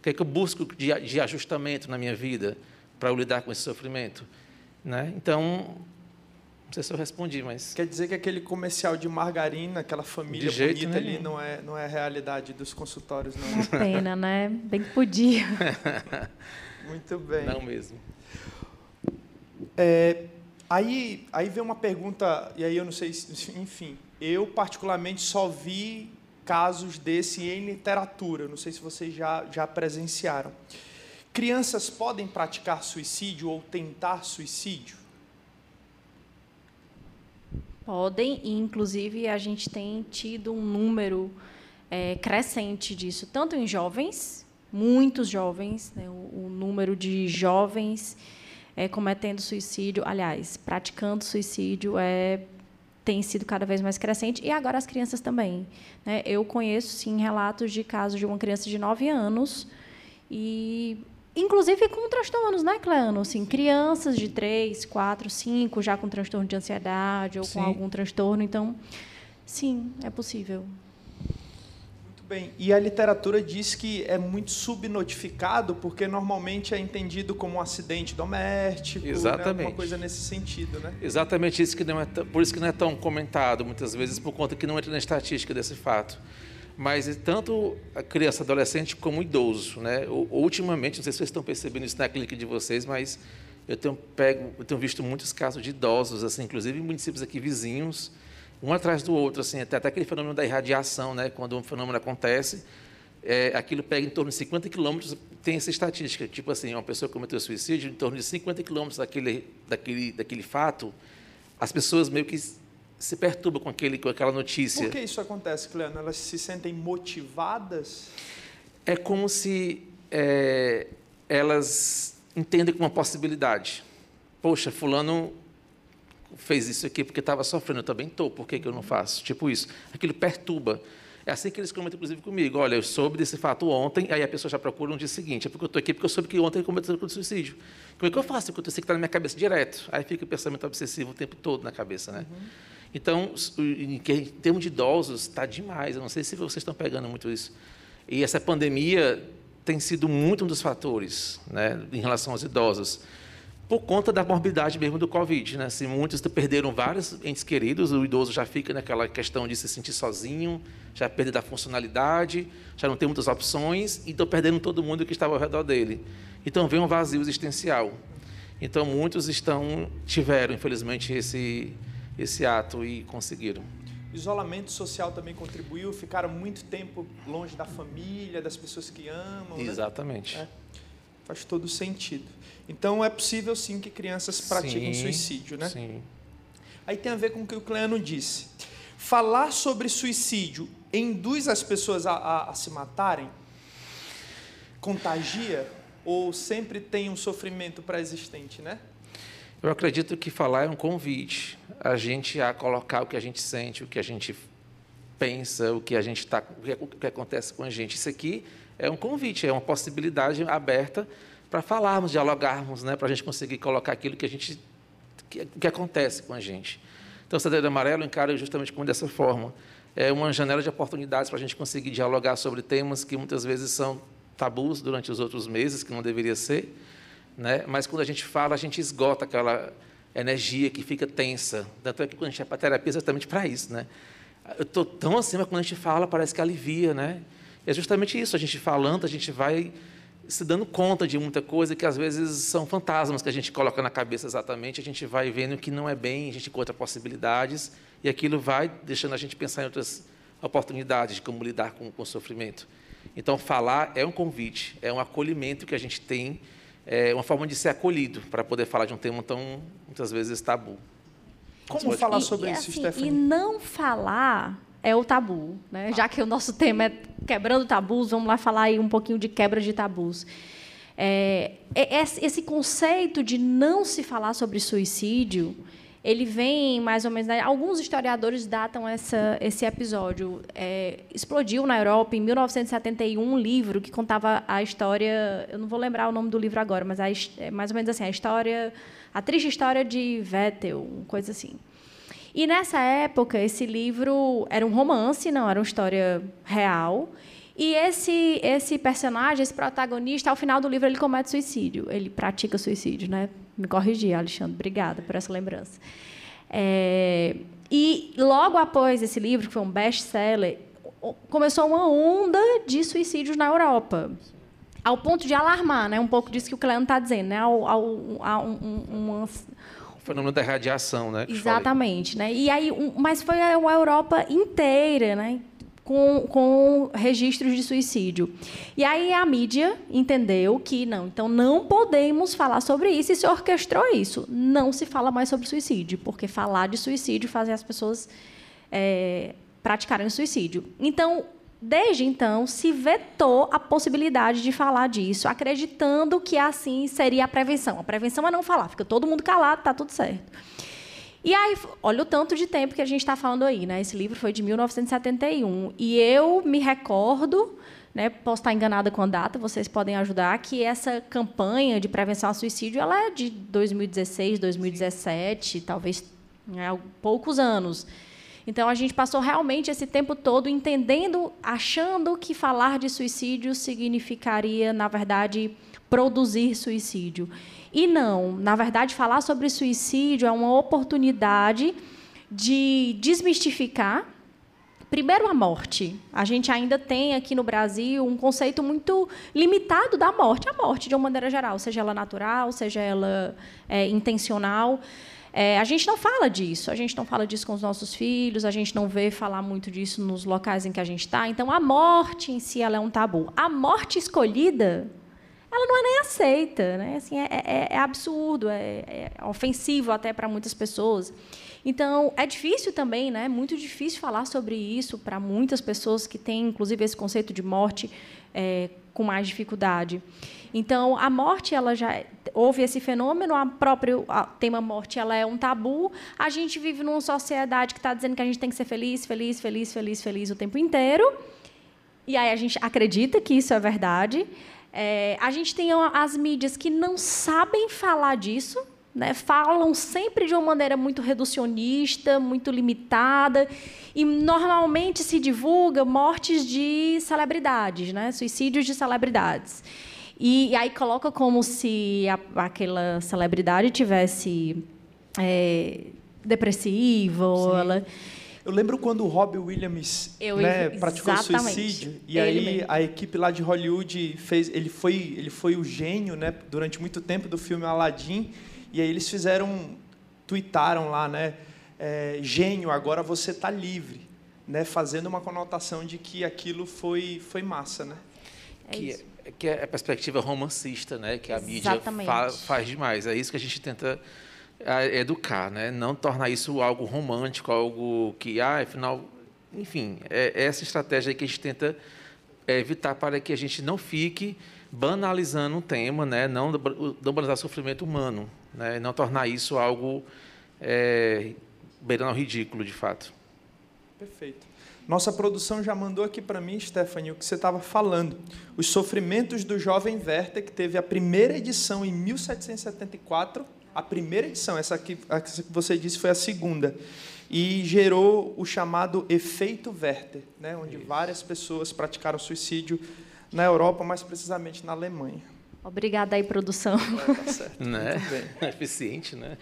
O que é que eu busco de, de ajustamento na minha vida para eu lidar com esse sofrimento? Né? Então, não sei se eu respondi, mas... Quer dizer que aquele comercial de margarina, aquela família bonita ali, não é, não é a realidade dos consultórios, não? Uma pena, né? Bem que podia. [LAUGHS] Muito bem. Não mesmo. É, aí, aí vem uma pergunta, e aí eu não sei, se, enfim, eu, particularmente, só vi casos desse em literatura. Não sei se vocês já, já presenciaram. Crianças podem praticar suicídio ou tentar suicídio? Podem, e inclusive a gente tem tido um número é, crescente disso, tanto em jovens, muitos jovens, né, o, o, número de jovens é, cometendo suicídio, aliás, praticando suicídio é tem sido cada vez mais crescente, e agora as crianças também. Né? Eu conheço, sim, relatos de casos de uma criança de 9 anos, e inclusive com transtornos, né, Cleano? Assim, crianças de 3, 4, 5, já com transtorno de ansiedade ou sim. com algum transtorno. Então, sim, é possível bem. E a literatura diz que é muito subnotificado, porque normalmente é entendido como um acidente doméstico, Exatamente. Né? uma coisa nesse sentido, né? Exatamente isso que não é por isso que não é tão comentado muitas vezes por conta que não entra na estatística desse fato. Mas tanto a criança, adolescente como o idoso, né? Ultimamente, não sei se vocês estão percebendo isso na clínica de vocês, mas eu tenho pego, eu tenho visto muitos casos de idosos, assim, inclusive em municípios aqui vizinhos, um atrás do outro, assim, até, até aquele fenômeno da irradiação, né? quando um fenômeno acontece, é, aquilo pega em torno de 50 quilômetros, tem essa estatística, tipo assim, uma pessoa cometeu suicídio, em torno de 50 quilômetros daquele, daquele, daquele fato, as pessoas meio que se perturbam com, aquele, com aquela notícia. Por que isso acontece, Cleano? Elas se sentem motivadas? É como se é, elas entendem como uma possibilidade. Poxa, fulano fez isso aqui porque estava sofrendo, eu também estou, por que, que eu não faço? Tipo isso. Aquilo perturba. É assim que eles comentam, inclusive, comigo. Olha, eu soube desse fato ontem, aí a pessoa já procura no dia seguinte. É porque eu estou aqui porque eu soube que ontem ele cometeu suicídio. Como é que eu faço? Porque eu sei que está na minha cabeça direto. Aí fica o pensamento obsessivo o tempo todo na cabeça, né? Uhum. Então, em termos de idosos, está demais. Eu não sei se vocês estão pegando muito isso. E essa pandemia tem sido muito um dos fatores né, em relação aos idosos por conta da morbidade mesmo do Covid. Né? Assim, muitos perderam vários entes queridos, o idoso já fica naquela questão de se sentir sozinho, já perde da funcionalidade, já não tem muitas opções, e estão perdendo todo mundo que estava ao redor dele. Então vem um vazio existencial. Então muitos estão tiveram, infelizmente, esse, esse ato e conseguiram. Isolamento social também contribuiu, ficaram muito tempo longe da família, das pessoas que amam. Né? Exatamente. Né? É, faz todo sentido. Então é possível sim que crianças pratiquem sim, suicídio, né? Sim. Aí tem a ver com o que o Cleano disse. Falar sobre suicídio induz as pessoas a, a, a se matarem? Contagia? Ou sempre tem um sofrimento pré-existente, né? Eu acredito que falar é um convite a gente a colocar o que a gente sente, o que a gente pensa, o que a gente está, o que acontece com a gente. Isso aqui é um convite, é uma possibilidade aberta para falarmos, dialogarmos, né, para a gente conseguir colocar aquilo que a gente que, que acontece com a gente. Então, o Cedreiro Amarelo encara justamente como dessa forma. É uma janela de oportunidades para a gente conseguir dialogar sobre temas que muitas vezes são tabus durante os outros meses, que não deveria ser, né? mas quando a gente fala, a gente esgota aquela energia que fica tensa. Tanto é que quando a gente vai terapia, é exatamente para isso. Né? Eu estou tão acima, quando a gente fala, parece que alivia. Né? É justamente isso, a gente falando, a gente vai se dando conta de muita coisa que às vezes são fantasmas que a gente coloca na cabeça exatamente, a gente vai vendo que não é bem, a gente encontra possibilidades e aquilo vai deixando a gente pensar em outras oportunidades de como lidar com, com o sofrimento. Então, falar é um convite, é um acolhimento que a gente tem, é uma forma de ser acolhido para poder falar de um tema tão, muitas vezes, tabu. Como falar sobre e, isso, assim, Stephanie? E não falar é o tabu. Né? Já que o nosso tema é quebrando tabus, vamos lá falar aí um pouquinho de quebra de tabus. É, é esse conceito de não se falar sobre suicídio, ele vem mais ou menos. Né? Alguns historiadores datam essa, esse episódio. É, explodiu na Europa em 1971 um livro que contava a história. Eu não vou lembrar o nome do livro agora, mas a, é mais ou menos assim a história, a triste história de Vettel, coisa assim. E nessa época, esse livro era um romance, não era uma história real. E esse esse personagem, esse protagonista, ao final do livro, ele comete suicídio. Ele pratica suicídio, né? Me corrigi, Alexandre. Obrigada por essa lembrança. É, e logo após esse livro, que foi um best-seller, começou uma onda de suicídios na Europa. Ao ponto de alarmar, né? um pouco disso que o Cleano está dizendo, né? ao, ao, ao um, uma, fenômeno da radiação, né? Exatamente, né? E aí, mas foi a Europa inteira, né? Com, com registros de suicídio. E aí a mídia entendeu que não, então não podemos falar sobre isso e se orquestrou isso. Não se fala mais sobre suicídio, porque falar de suicídio faz as pessoas é, praticarem suicídio. Então, Desde então, se vetou a possibilidade de falar disso, acreditando que assim seria a prevenção. A prevenção é não falar, fica todo mundo calado, está tudo certo. E aí, olha o tanto de tempo que a gente está falando aí. Né? Esse livro foi de 1971. E eu me recordo, né, posso estar enganada com a data, vocês podem ajudar, que essa campanha de prevenção ao suicídio ela é de 2016, 2017, talvez né, poucos anos. Então, a gente passou realmente esse tempo todo entendendo, achando que falar de suicídio significaria, na verdade, produzir suicídio. E não, na verdade, falar sobre suicídio é uma oportunidade de desmistificar Primeiro, a morte. A gente ainda tem aqui no Brasil um conceito muito limitado da morte. A morte, de uma maneira geral, seja ela natural, seja ela é, intencional. É, a gente não fala disso, a gente não fala disso com os nossos filhos, a gente não vê falar muito disso nos locais em que a gente está. Então, a morte em si ela é um tabu. A morte escolhida, ela não é nem aceita, né? Assim, é, é, é absurdo, é, é ofensivo até para muitas pessoas. Então, é difícil também, né? Muito difícil falar sobre isso para muitas pessoas que têm, inclusive, esse conceito de morte é, com mais dificuldade. Então, a morte, ela já houve esse fenômeno, a própria a tema morte, ela é um tabu. A gente vive numa sociedade que está dizendo que a gente tem que ser feliz, feliz, feliz, feliz, feliz o tempo inteiro. E aí a gente acredita que isso é verdade. É, a gente tem as mídias que não sabem falar disso, né, falam sempre de uma maneira muito reducionista, muito limitada, e normalmente se divulga mortes de celebridades, né, suicídios de celebridades. E, e aí coloca como se a, aquela celebridade tivesse é, depressiva, ou ela... Eu lembro quando o Robbie Williams eu, né, praticou suicídio e aí mesmo. a equipe lá de Hollywood fez, ele foi, ele foi o gênio, né, durante muito tempo do filme Aladdin e aí eles fizeram, tweetaram lá, né, é, gênio, agora você está livre, né, fazendo uma conotação de que aquilo foi foi massa, né? É que, que é a perspectiva romancista, né, que a mídia fa faz demais. É isso que a gente tenta educar, né? Não tornar isso algo romântico, algo que, ah, afinal, enfim, é, é essa estratégia que a gente tenta evitar para que a gente não fique banalizando um tema, né? não, não banalizar o sofrimento humano, né? não tornar isso algo é, beirando ao ridículo, de fato. Perfeito. Nossa produção já mandou aqui para mim, Stephanie, o que você estava falando. Os sofrimentos do jovem Werther, que teve a primeira edição em 1774, a primeira edição, essa que, essa que você disse foi a segunda, e gerou o chamado efeito Werther, né, onde Isso. várias pessoas praticaram suicídio na Europa, mais precisamente na Alemanha. Obrigada aí, produção. É, tá certo. Né? [LAUGHS] Eficiente, né?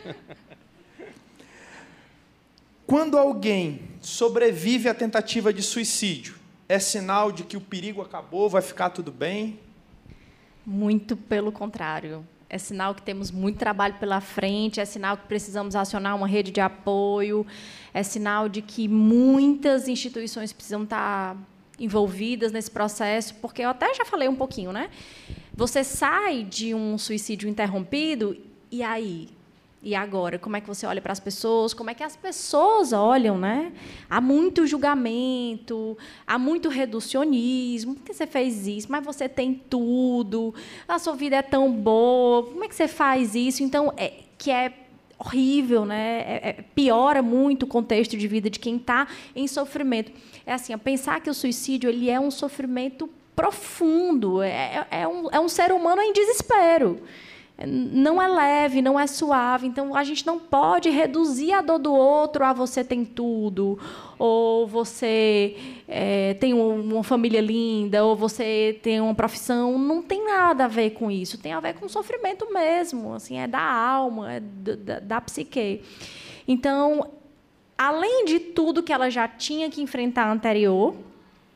Quando alguém sobrevive à tentativa de suicídio, é sinal de que o perigo acabou, vai ficar tudo bem? Muito pelo contrário. É sinal que temos muito trabalho pela frente, é sinal que precisamos acionar uma rede de apoio, é sinal de que muitas instituições precisam estar envolvidas nesse processo, porque eu até já falei um pouquinho, né? Você sai de um suicídio interrompido e aí e agora, como é que você olha para as pessoas? Como é que as pessoas olham, né? Há muito julgamento, há muito reducionismo. Por que você fez isso? Mas você tem tudo. A sua vida é tão boa. Como é que você faz isso? Então, é, que é horrível, né? É, é, piora muito o contexto de vida de quem está em sofrimento. É assim, pensar que o suicídio ele é um sofrimento profundo. É, é, um, é um ser humano em desespero não é leve, não é suave. Então, a gente não pode reduzir a dor do outro a você tem tudo, ou você é, tem uma família linda, ou você tem uma profissão. Não tem nada a ver com isso. Tem a ver com sofrimento mesmo. Assim, é da alma, é da, da psique. Então, além de tudo que ela já tinha que enfrentar anterior,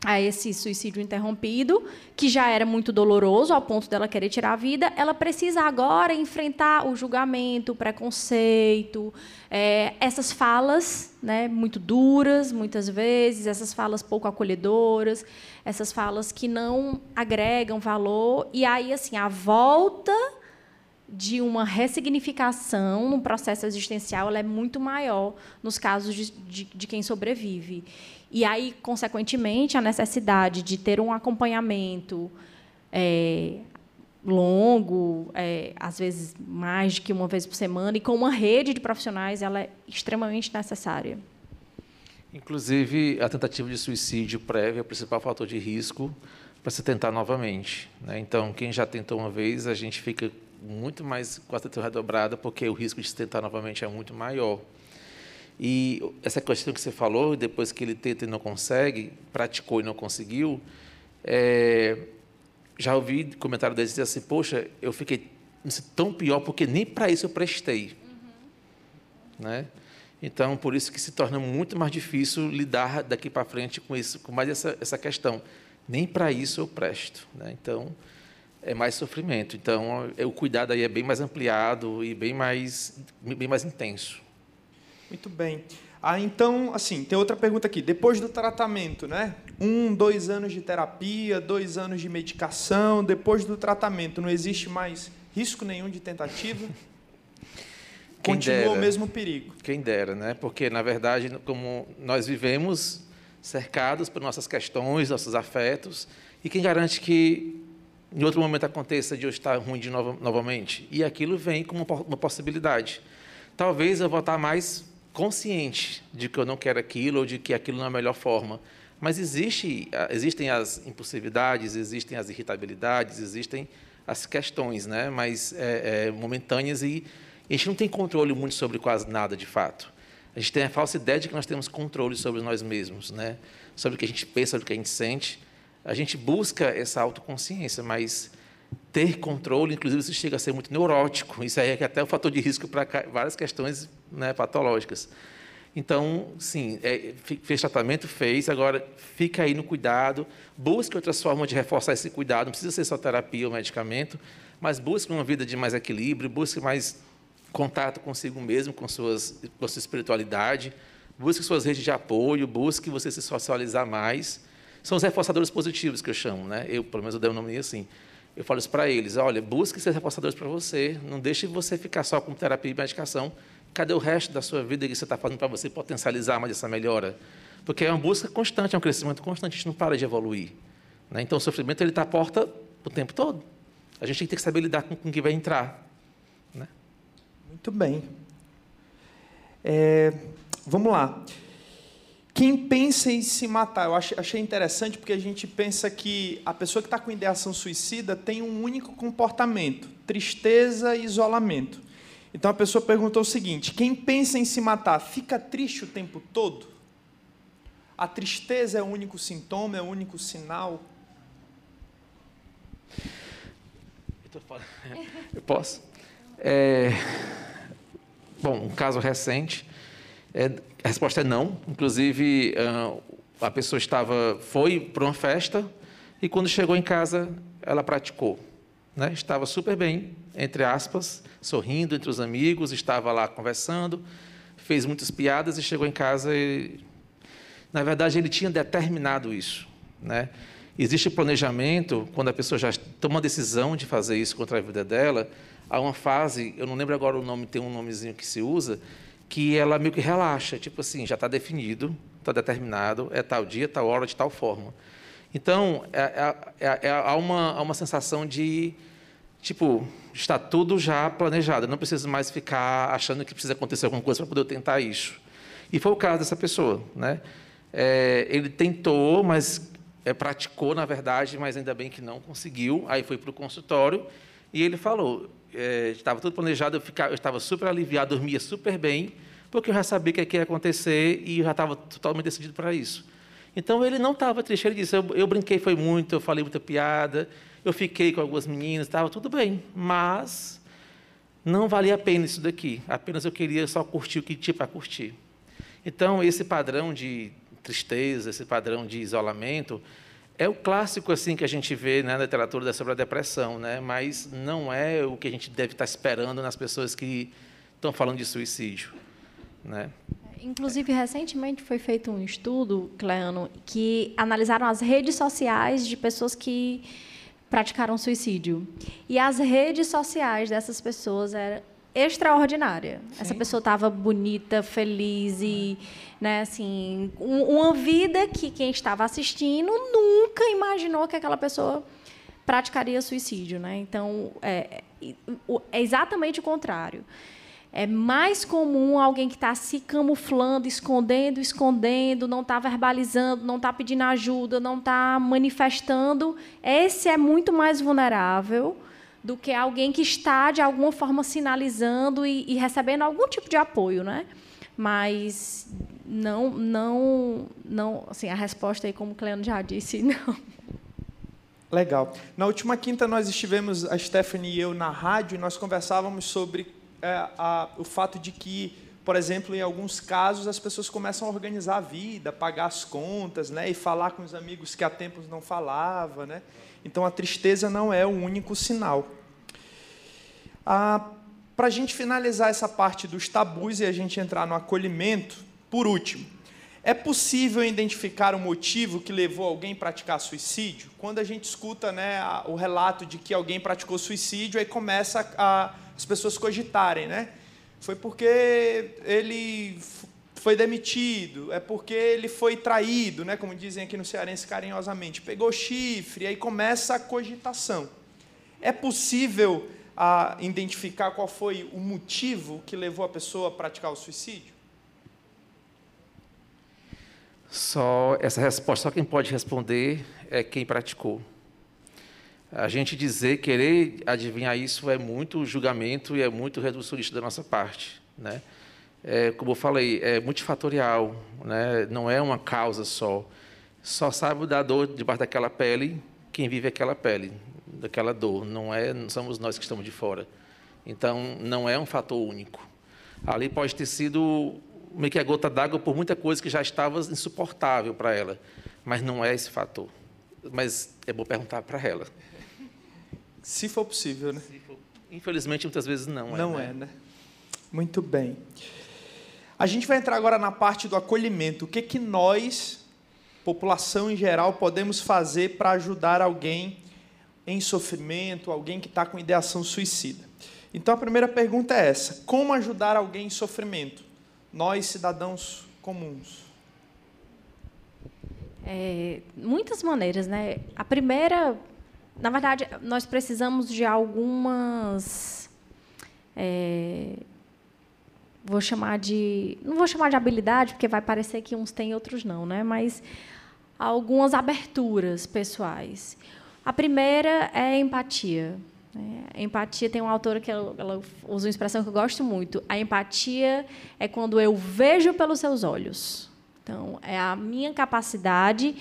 a esse suicídio interrompido, que já era muito doloroso ao ponto dela querer tirar a vida, ela precisa agora enfrentar o julgamento, o preconceito, é, essas falas né, muito duras, muitas vezes, essas falas pouco acolhedoras, essas falas que não agregam valor. E aí, assim, a volta de uma ressignificação no processo existencial ela é muito maior nos casos de, de, de quem sobrevive. E aí, consequentemente, a necessidade de ter um acompanhamento é, longo, é, às vezes mais de que uma vez por semana, e com uma rede de profissionais, ela é extremamente necessária. Inclusive, a tentativa de suicídio prévio é o principal fator de risco para se tentar novamente. Né? Então, quem já tentou uma vez, a gente fica muito mais com a atenção redobrada, porque o risco de se tentar novamente é muito maior. E essa questão que você falou, depois que ele tenta e não consegue, praticou e não conseguiu, é, já ouvi comentário deles dizer assim, poxa, eu fiquei tão pior porque nem para isso eu prestei. Uhum. Né? Então, por isso que se torna muito mais difícil lidar daqui para frente com isso, com mais essa, essa questão. Nem para isso eu presto. Né? Então, é mais sofrimento. Então, é, o cuidado aí é bem mais ampliado e bem mais, bem mais intenso. Muito bem. Ah, então, assim, tem outra pergunta aqui. Depois do tratamento, né? Um, dois anos de terapia, dois anos de medicação. Depois do tratamento, não existe mais risco nenhum de tentativa? [LAUGHS] Quem Continua dera. o mesmo perigo. Quem dera, né? Porque, na verdade, como nós vivemos cercados por nossas questões, nossos afetos, e quem garante que em outro momento aconteça de eu estar ruim de novo, novamente? E aquilo vem como uma possibilidade. Talvez eu vou estar mais consciente de que eu não quero aquilo ou de que aquilo não é a melhor forma. Mas existe, existem as impulsividades, existem as irritabilidades, existem as questões, né? mas é, é, momentâneas e a gente não tem controle muito sobre quase nada, de fato. A gente tem a falsa ideia de que nós temos controle sobre nós mesmos, né? sobre o que a gente pensa, sobre o que a gente sente. A gente busca essa autoconsciência, mas ter controle, inclusive, isso chega a ser muito neurótico. Isso aí é até um fator de risco para várias questões né, patológicas. Então, sim, é, fez tratamento, fez, agora fica aí no cuidado, busque outras formas de reforçar esse cuidado, não precisa ser só terapia ou medicamento, mas busque uma vida de mais equilíbrio, busque mais contato consigo mesmo, com, suas, com sua espiritualidade, busque suas redes de apoio, busque você se socializar mais. São os reforçadores positivos que eu chamo, né? Eu, pelo menos, eu dei o um nome assim eu falo isso para eles: olha, busque ser reforçadores para você, não deixe você ficar só com terapia e medicação. Cadê o resto da sua vida que você está fazendo para você potencializar mais essa melhora? Porque é uma busca constante, é um crescimento constante, a gente não para de evoluir. Né? Então, o sofrimento está à porta o tempo todo. A gente tem que saber lidar com, com quem vai entrar. Né? Muito bem. É, vamos lá. Quem pensa em se matar, eu achei interessante porque a gente pensa que a pessoa que está com ideação suicida tem um único comportamento: tristeza e isolamento. Então a pessoa perguntou o seguinte: quem pensa em se matar fica triste o tempo todo? A tristeza é o único sintoma, é o único sinal? Eu posso? É... Bom, um caso recente. É... A resposta é não. Inclusive, a pessoa estava, foi para uma festa e quando chegou em casa, ela praticou. Né? Estava super bem, entre aspas, sorrindo entre os amigos, estava lá conversando, fez muitas piadas e chegou em casa e, na verdade, ele tinha determinado isso. Né? Existe planejamento, quando a pessoa já toma a decisão de fazer isso contra a vida dela, há uma fase, eu não lembro agora o nome, tem um nomezinho que se usa, que ela meio que relaxa, tipo assim, já está definido, está determinado, é tal dia, tal hora, de tal forma. Então, é, é, é, é, há, uma, há uma sensação de, tipo, está tudo já planejado, não preciso mais ficar achando que precisa acontecer alguma coisa para poder tentar isso. E foi o caso dessa pessoa. Né? É, ele tentou, mas é, praticou, na verdade, mas ainda bem que não conseguiu. Aí foi para o consultório e ele falou: é, estava tudo planejado, eu, ficava, eu estava super aliviado, dormia super bem, porque eu já sabia que ia acontecer e já estava totalmente decidido para isso. Então ele não estava triste, ele disse: eu, eu, brinquei foi muito, eu falei muita piada, eu fiquei com algumas meninas, estava tudo bem, mas não valia a pena isso daqui. Apenas eu queria só curtir o que tinha para curtir. Então esse padrão de tristeza, esse padrão de isolamento, é o clássico assim que a gente vê né, na literatura sobre a depressão, né? mas não é o que a gente deve estar esperando nas pessoas que estão falando de suicídio. Né? Inclusive, recentemente foi feito um estudo, Cleano, que analisaram as redes sociais de pessoas que praticaram suicídio. E as redes sociais dessas pessoas eram extraordinária. Sim. Essa pessoa estava bonita, feliz e, né, assim, uma vida que quem estava assistindo nunca imaginou que aquela pessoa praticaria suicídio, né? Então é, é, é exatamente o contrário. É mais comum alguém que está se camuflando, escondendo, escondendo, não está verbalizando, não está pedindo ajuda, não está manifestando. Esse é muito mais vulnerável do que alguém que está, de alguma forma, sinalizando e, e recebendo algum tipo de apoio. Né? Mas não, não, não, assim, a resposta aí, como o Cleano já disse, [LAUGHS] não. Legal. Na última quinta nós estivemos, a Stephanie e eu, na rádio, e nós conversávamos sobre é, a, o fato de que, por exemplo, em alguns casos as pessoas começam a organizar a vida, pagar as contas, né, e falar com os amigos que há tempos não falava, né? Então a tristeza não é o único sinal. Ah, Para a gente finalizar essa parte dos tabus e a gente entrar no acolhimento, por último, é possível identificar o motivo que levou alguém a praticar suicídio? Quando a gente escuta né, o relato de que alguém praticou suicídio, aí começa a, as pessoas cogitarem, né? Foi porque ele foi demitido, é porque ele foi traído, né, como dizem aqui no cearense carinhosamente, pegou chifre, aí começa a cogitação. É possível a, identificar qual foi o motivo que levou a pessoa a praticar o suicídio? Só essa resposta, só quem pode responder é quem praticou. A gente dizer, querer adivinhar isso é muito julgamento e é muito reducionista da nossa parte, né? É, como eu falei, é multifatorial, né? não é uma causa só. Só sabe da dor debaixo daquela pele quem vive aquela pele, daquela dor. Não é, não somos nós que estamos de fora. Então, não é um fator único. Ali pode ter sido meio que a gota d'água por muita coisa que já estava insuportável para ela, mas não é esse fator. Mas é bom perguntar para ela. Se for possível, né? For, infelizmente, muitas vezes não, é. Não né? é, né? Muito bem. A gente vai entrar agora na parte do acolhimento. O que que nós, população em geral, podemos fazer para ajudar alguém em sofrimento, alguém que está com ideação suicida? Então a primeira pergunta é essa: como ajudar alguém em sofrimento? Nós, cidadãos comuns. É, muitas maneiras, né? A primeira na verdade, nós precisamos de algumas. É, vou chamar de. Não vou chamar de habilidade, porque vai parecer que uns têm e outros não, né? mas algumas aberturas pessoais. A primeira é empatia. Né? Empatia tem uma autora que ela, ela usa uma expressão que eu gosto muito. A empatia é quando eu vejo pelos seus olhos. Então, é a minha capacidade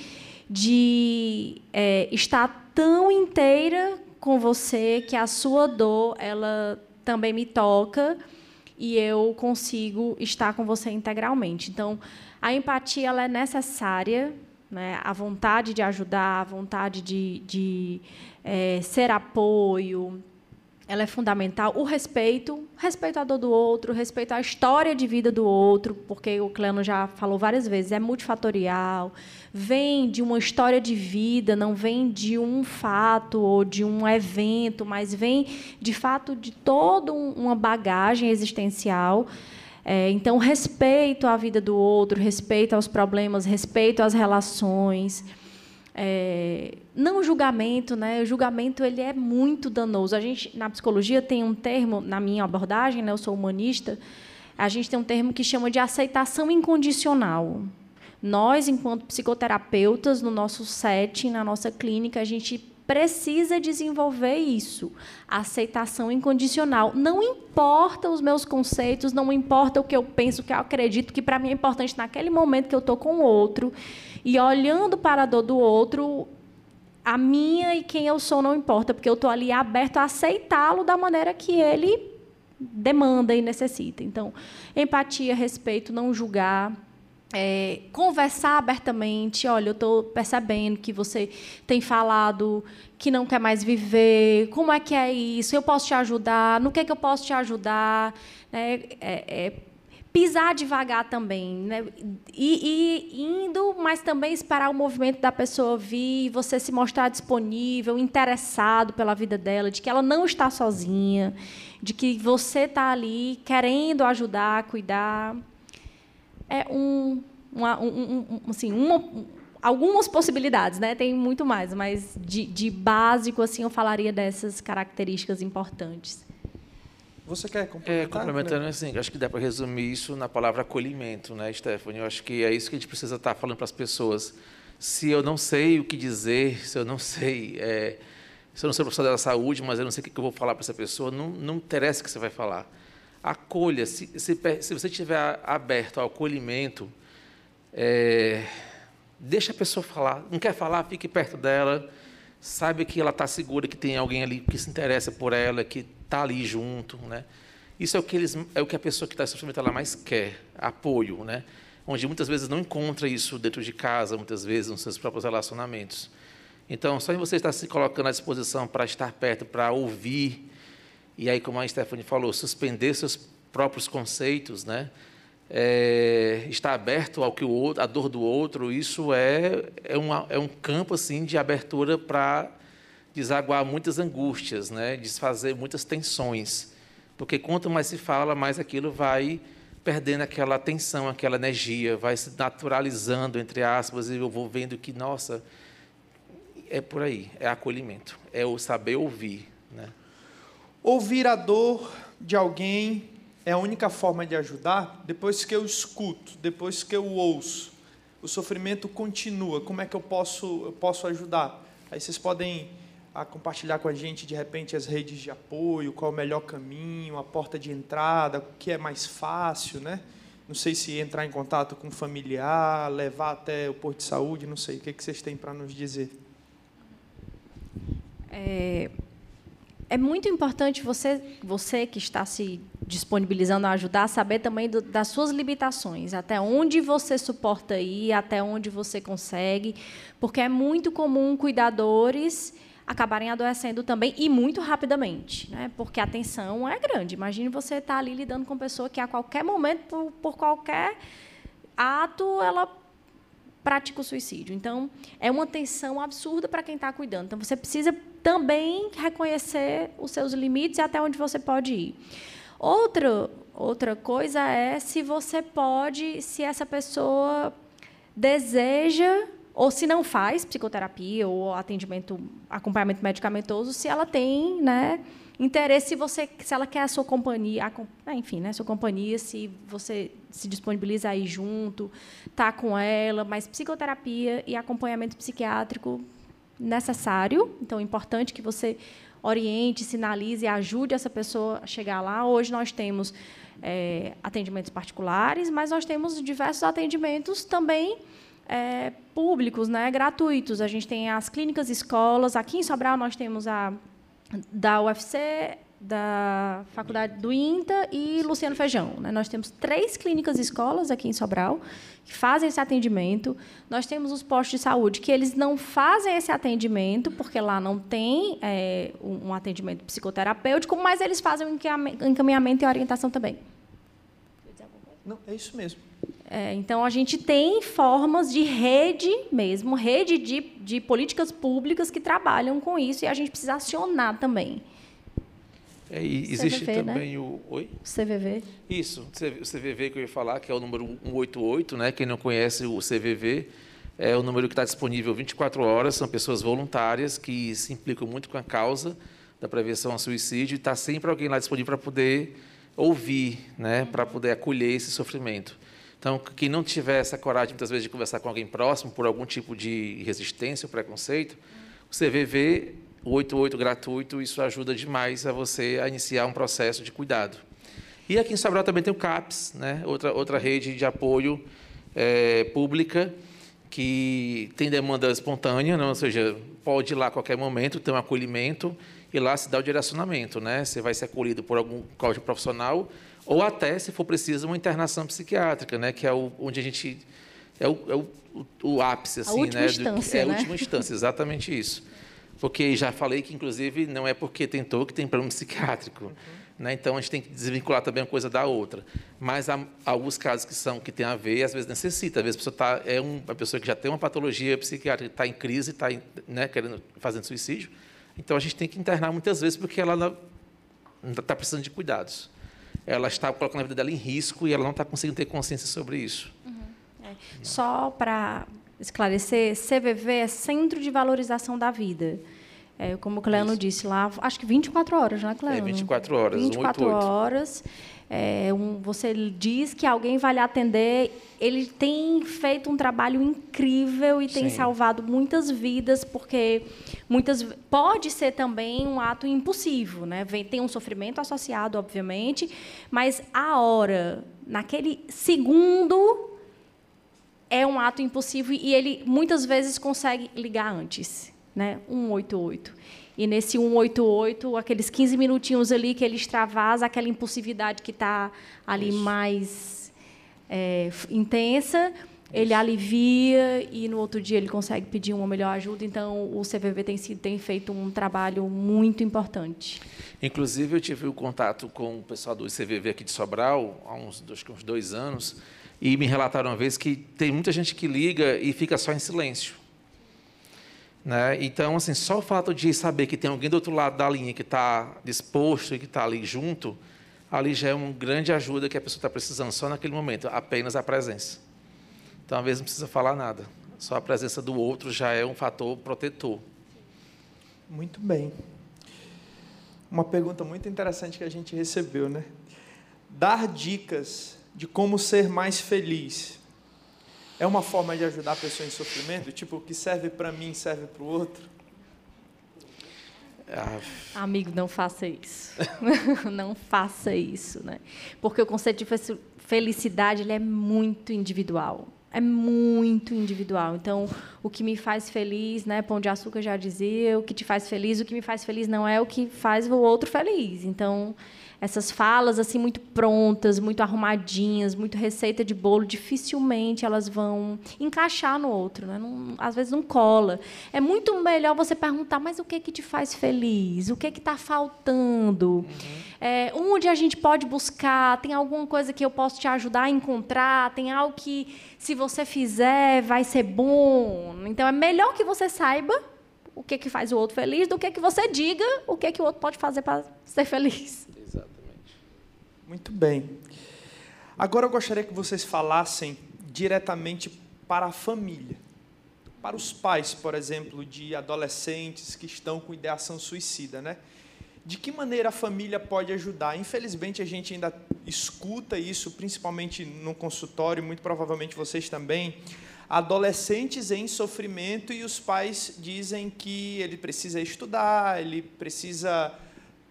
de é, estar tão inteira com você que a sua dor ela também me toca e eu consigo estar com você integralmente. Então, a empatia ela é necessária, né? a vontade de ajudar, a vontade de, de é, ser apoio, ela é fundamental. O respeito, respeito à dor do outro, respeito à história de vida do outro, porque o Cleno já falou várias vezes, é multifatorial, vem de uma história de vida, não vem de um fato ou de um evento, mas vem, de fato, de toda uma bagagem existencial. É, então, respeito à vida do outro, respeito aos problemas, respeito às relações. É, não julgamento, né? O julgamento ele é muito danoso. A gente na psicologia tem um termo na minha abordagem, né? Eu sou humanista. A gente tem um termo que chama de aceitação incondicional. Nós, enquanto psicoterapeutas, no nosso setting, na nossa clínica, a gente precisa desenvolver isso, aceitação incondicional. Não importa os meus conceitos, não importa o que eu penso, o que eu acredito, que para mim é importante naquele momento que eu estou com o outro e olhando para a dor do outro, a minha e quem eu sou não importa, porque eu estou ali aberto a aceitá-lo da maneira que ele demanda e necessita. Então, empatia, respeito, não julgar, é, conversar abertamente. Olha, eu estou percebendo que você tem falado que não quer mais viver. Como é que é isso? Eu posso te ajudar? No que, é que eu posso te ajudar? É, é, é pisar devagar também, né? E, e, indo, mas também esperar o movimento da pessoa vir, você se mostrar disponível, interessado pela vida dela, de que ela não está sozinha, de que você está ali querendo ajudar, cuidar. É um, uma, um, um, assim, uma, algumas possibilidades, né? Tem muito mais, mas de, de básico assim eu falaria dessas características importantes. Você quer complementar? É, complementando, assim, acho que dá para resumir isso na palavra acolhimento, né, Stephanie? Eu acho que é isso que a gente precisa estar falando para as pessoas. Se eu não sei o que dizer, se eu não sei, é, se eu não sou profissional da saúde, mas eu não sei o que eu vou falar para essa pessoa, não, não interessa o que você vai falar. Acolha. Se, se, se você estiver aberto ao acolhimento, é, deixa a pessoa falar. Não quer falar, fique perto dela. Saiba que ela está segura, que tem alguém ali que se interessa por ela, que tá ali junto, né? Isso é o que eles, é o que a pessoa que está sofrendo ela mais quer, apoio, né? Onde muitas vezes não encontra isso dentro de casa, muitas vezes nos seus próprios relacionamentos. Então, só em você estar se colocando à disposição para estar perto, para ouvir, e aí, como a Stephanie falou, suspender seus próprios conceitos, né? É, estar aberto ao que o outro, a dor do outro, isso é, é, uma, é um campo assim de abertura para desaguar muitas angústias, né? desfazer muitas tensões. Porque quanto mais se fala, mais aquilo vai perdendo aquela tensão, aquela energia, vai se naturalizando, entre aspas, e eu vou vendo que, nossa, é por aí, é acolhimento, é o saber ouvir. Né? Ouvir a dor de alguém é a única forma de ajudar? Depois que eu escuto, depois que eu ouço, o sofrimento continua, como é que eu posso, eu posso ajudar? Aí vocês podem a compartilhar com a gente, de repente, as redes de apoio, qual é o melhor caminho, a porta de entrada, o que é mais fácil, né? Não sei se entrar em contato com um familiar, levar até o posto de saúde, não sei. O que, é que vocês têm para nos dizer? É, é muito importante você, você que está se disponibilizando a ajudar, saber também do, das suas limitações, até onde você suporta ir, até onde você consegue, porque é muito comum cuidadores acabarem adoecendo também e muito rapidamente, né? porque a tensão é grande. Imagine você estar tá ali lidando com uma pessoa que a qualquer momento, por, por qualquer ato, ela pratica o suicídio. Então, é uma tensão absurda para quem está cuidando. Então, você precisa também reconhecer os seus limites e até onde você pode ir. Outra, outra coisa é se você pode, se essa pessoa deseja ou se não faz psicoterapia ou atendimento, acompanhamento medicamentoso, se ela tem, né, interesse, se você, se ela quer a sua companhia, a, né, enfim, né, sua companhia, se você se disponibiliza aí junto, tá com ela, mas psicoterapia e acompanhamento psiquiátrico necessário, então é importante que você oriente, sinalize, ajude essa pessoa a chegar lá. Hoje nós temos é, atendimentos particulares, mas nós temos diversos atendimentos também é, públicos, né, gratuitos. A gente tem as clínicas escolas. Aqui em Sobral nós temos a da UFC, da Faculdade do INTA e Luciano Feijão. Né? Nós temos três clínicas escolas aqui em Sobral que fazem esse atendimento. Nós temos os postos de saúde que eles não fazem esse atendimento porque lá não tem é, um atendimento psicoterapêutico, mas eles fazem o encaminhamento e orientação também. Não, é isso mesmo. É, então, a gente tem formas de rede mesmo, rede de, de políticas públicas que trabalham com isso e a gente precisa acionar também. É, existe CVV, né? também né? o. Oi? CVV. Isso, o CVV que eu ia falar, que é o número 188, né? Quem não conhece o CVV, é o número que está disponível 24 horas, são pessoas voluntárias que se implicam muito com a causa da prevenção ao suicídio e está sempre alguém lá disponível para poder ouvir, né? Para poder acolher esse sofrimento. Então, quem não tiver essa coragem, muitas vezes, de conversar com alguém próximo por algum tipo de resistência ou preconceito, o CVV, o 88 gratuito, isso ajuda demais a você a iniciar um processo de cuidado. E aqui em Sobral também tem o CAPS, né? outra, outra rede de apoio é, pública, que tem demanda espontânea, não? ou seja, pode ir lá a qualquer momento, ter um acolhimento, e lá se dá o direcionamento. Né? Você vai ser acolhido por algum código profissional, ou até, se for preciso, uma internação psiquiátrica, né? que é o, onde a gente. É o, é o, o ápice, assim, a última né? Instância, é né? a última instância, exatamente isso. Porque já falei que, inclusive, não é porque tentou que tem problema psiquiátrico. Uhum. Né? Então, a gente tem que desvincular também uma coisa da outra. Mas há alguns casos que são que têm a ver e às vezes necessita. Às vezes a pessoa tá, é um, uma pessoa que já tem uma patologia psiquiátrica, está em crise, está né, querendo fazendo suicídio. Então, a gente tem que internar muitas vezes porque ela está precisando de cuidados ela está colocando a vida dela em risco e ela não está conseguindo ter consciência sobre isso. Uhum. É. Só para esclarecer, CVV é Centro de Valorização da Vida. É, como o Cleano Isso. disse lá, acho que 24 horas, não é, Cleano? É, 24 horas, 24 188. horas. É, um, você diz que alguém vai lhe atender. Ele tem feito um trabalho incrível e tem Sim. salvado muitas vidas, porque muitas pode ser também um ato impulsivo, né? Vem, tem um sofrimento associado, obviamente, mas a hora, naquele segundo, é um ato impulsivo e ele muitas vezes consegue ligar antes, né? 188. E nesse 188, aqueles 15 minutinhos ali que ele extravasa, aquela impulsividade que está ali Isso. mais é, intensa, ele alivia e no outro dia ele consegue pedir uma melhor ajuda. Então, o CVV tem, sido, tem feito um trabalho muito importante. Inclusive, eu tive o um contato com o pessoal do CVV aqui de Sobral, há uns, uns dois anos, e me relataram uma vez que tem muita gente que liga e fica só em silêncio. Né? Então, assim, só o fato de saber que tem alguém do outro lado da linha que está disposto e que está ali junto, ali já é uma grande ajuda que a pessoa está precisando, só naquele momento, apenas a presença. Então, às vezes, não precisa falar nada. Só a presença do outro já é um fator protetor. Muito bem. Uma pergunta muito interessante que a gente recebeu, né? Dar dicas de como ser mais feliz é uma forma de ajudar a pessoa em sofrimento? Tipo, o que serve para mim serve para o outro? Ah. Amigo, não faça isso. [LAUGHS] não faça isso, né? Porque o conceito de felicidade ele é muito individual. É muito individual. Então, o que me faz feliz, né? Pão de açúcar já dizia, o que te faz feliz, o que me faz feliz não é o que faz o outro feliz. Então, essas falas assim muito prontas, muito arrumadinhas, muito receita de bolo, dificilmente elas vão encaixar no outro, né? Não, às vezes não cola. É muito melhor você perguntar, mas o que que te faz feliz? O que que está faltando? Uhum. É, onde a gente pode buscar? Tem alguma coisa que eu posso te ajudar a encontrar? Tem algo que, se você fizer, vai ser bom? Então é melhor que você saiba o que que faz o outro feliz do que que você diga o que que o outro pode fazer para ser feliz. Muito bem. Agora eu gostaria que vocês falassem diretamente para a família. para os pais, por exemplo, de adolescentes que estão com ideação suicida, né? De que maneira a família pode ajudar? Infelizmente, a gente ainda escuta isso, principalmente no consultório, muito provavelmente vocês também. Adolescentes em sofrimento e os pais dizem que ele precisa estudar, ele precisa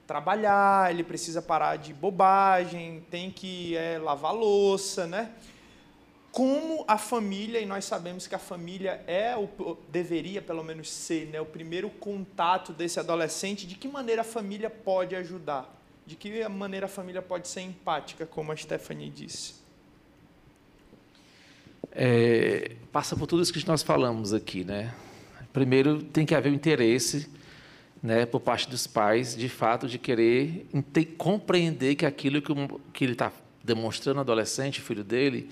trabalhar, ele precisa parar de bobagem, tem que é, lavar louça, né? como a família, e nós sabemos que a família é o deveria pelo menos ser, né, o primeiro contato desse adolescente, de que maneira a família pode ajudar? De que maneira a família pode ser empática, como a Stephanie disse? É, passa por tudo isso que nós falamos aqui, né? Primeiro tem que haver o interesse, né, por parte dos pais, de fato, de querer compreender que aquilo que, que ele está demonstrando adolescente, filho dele,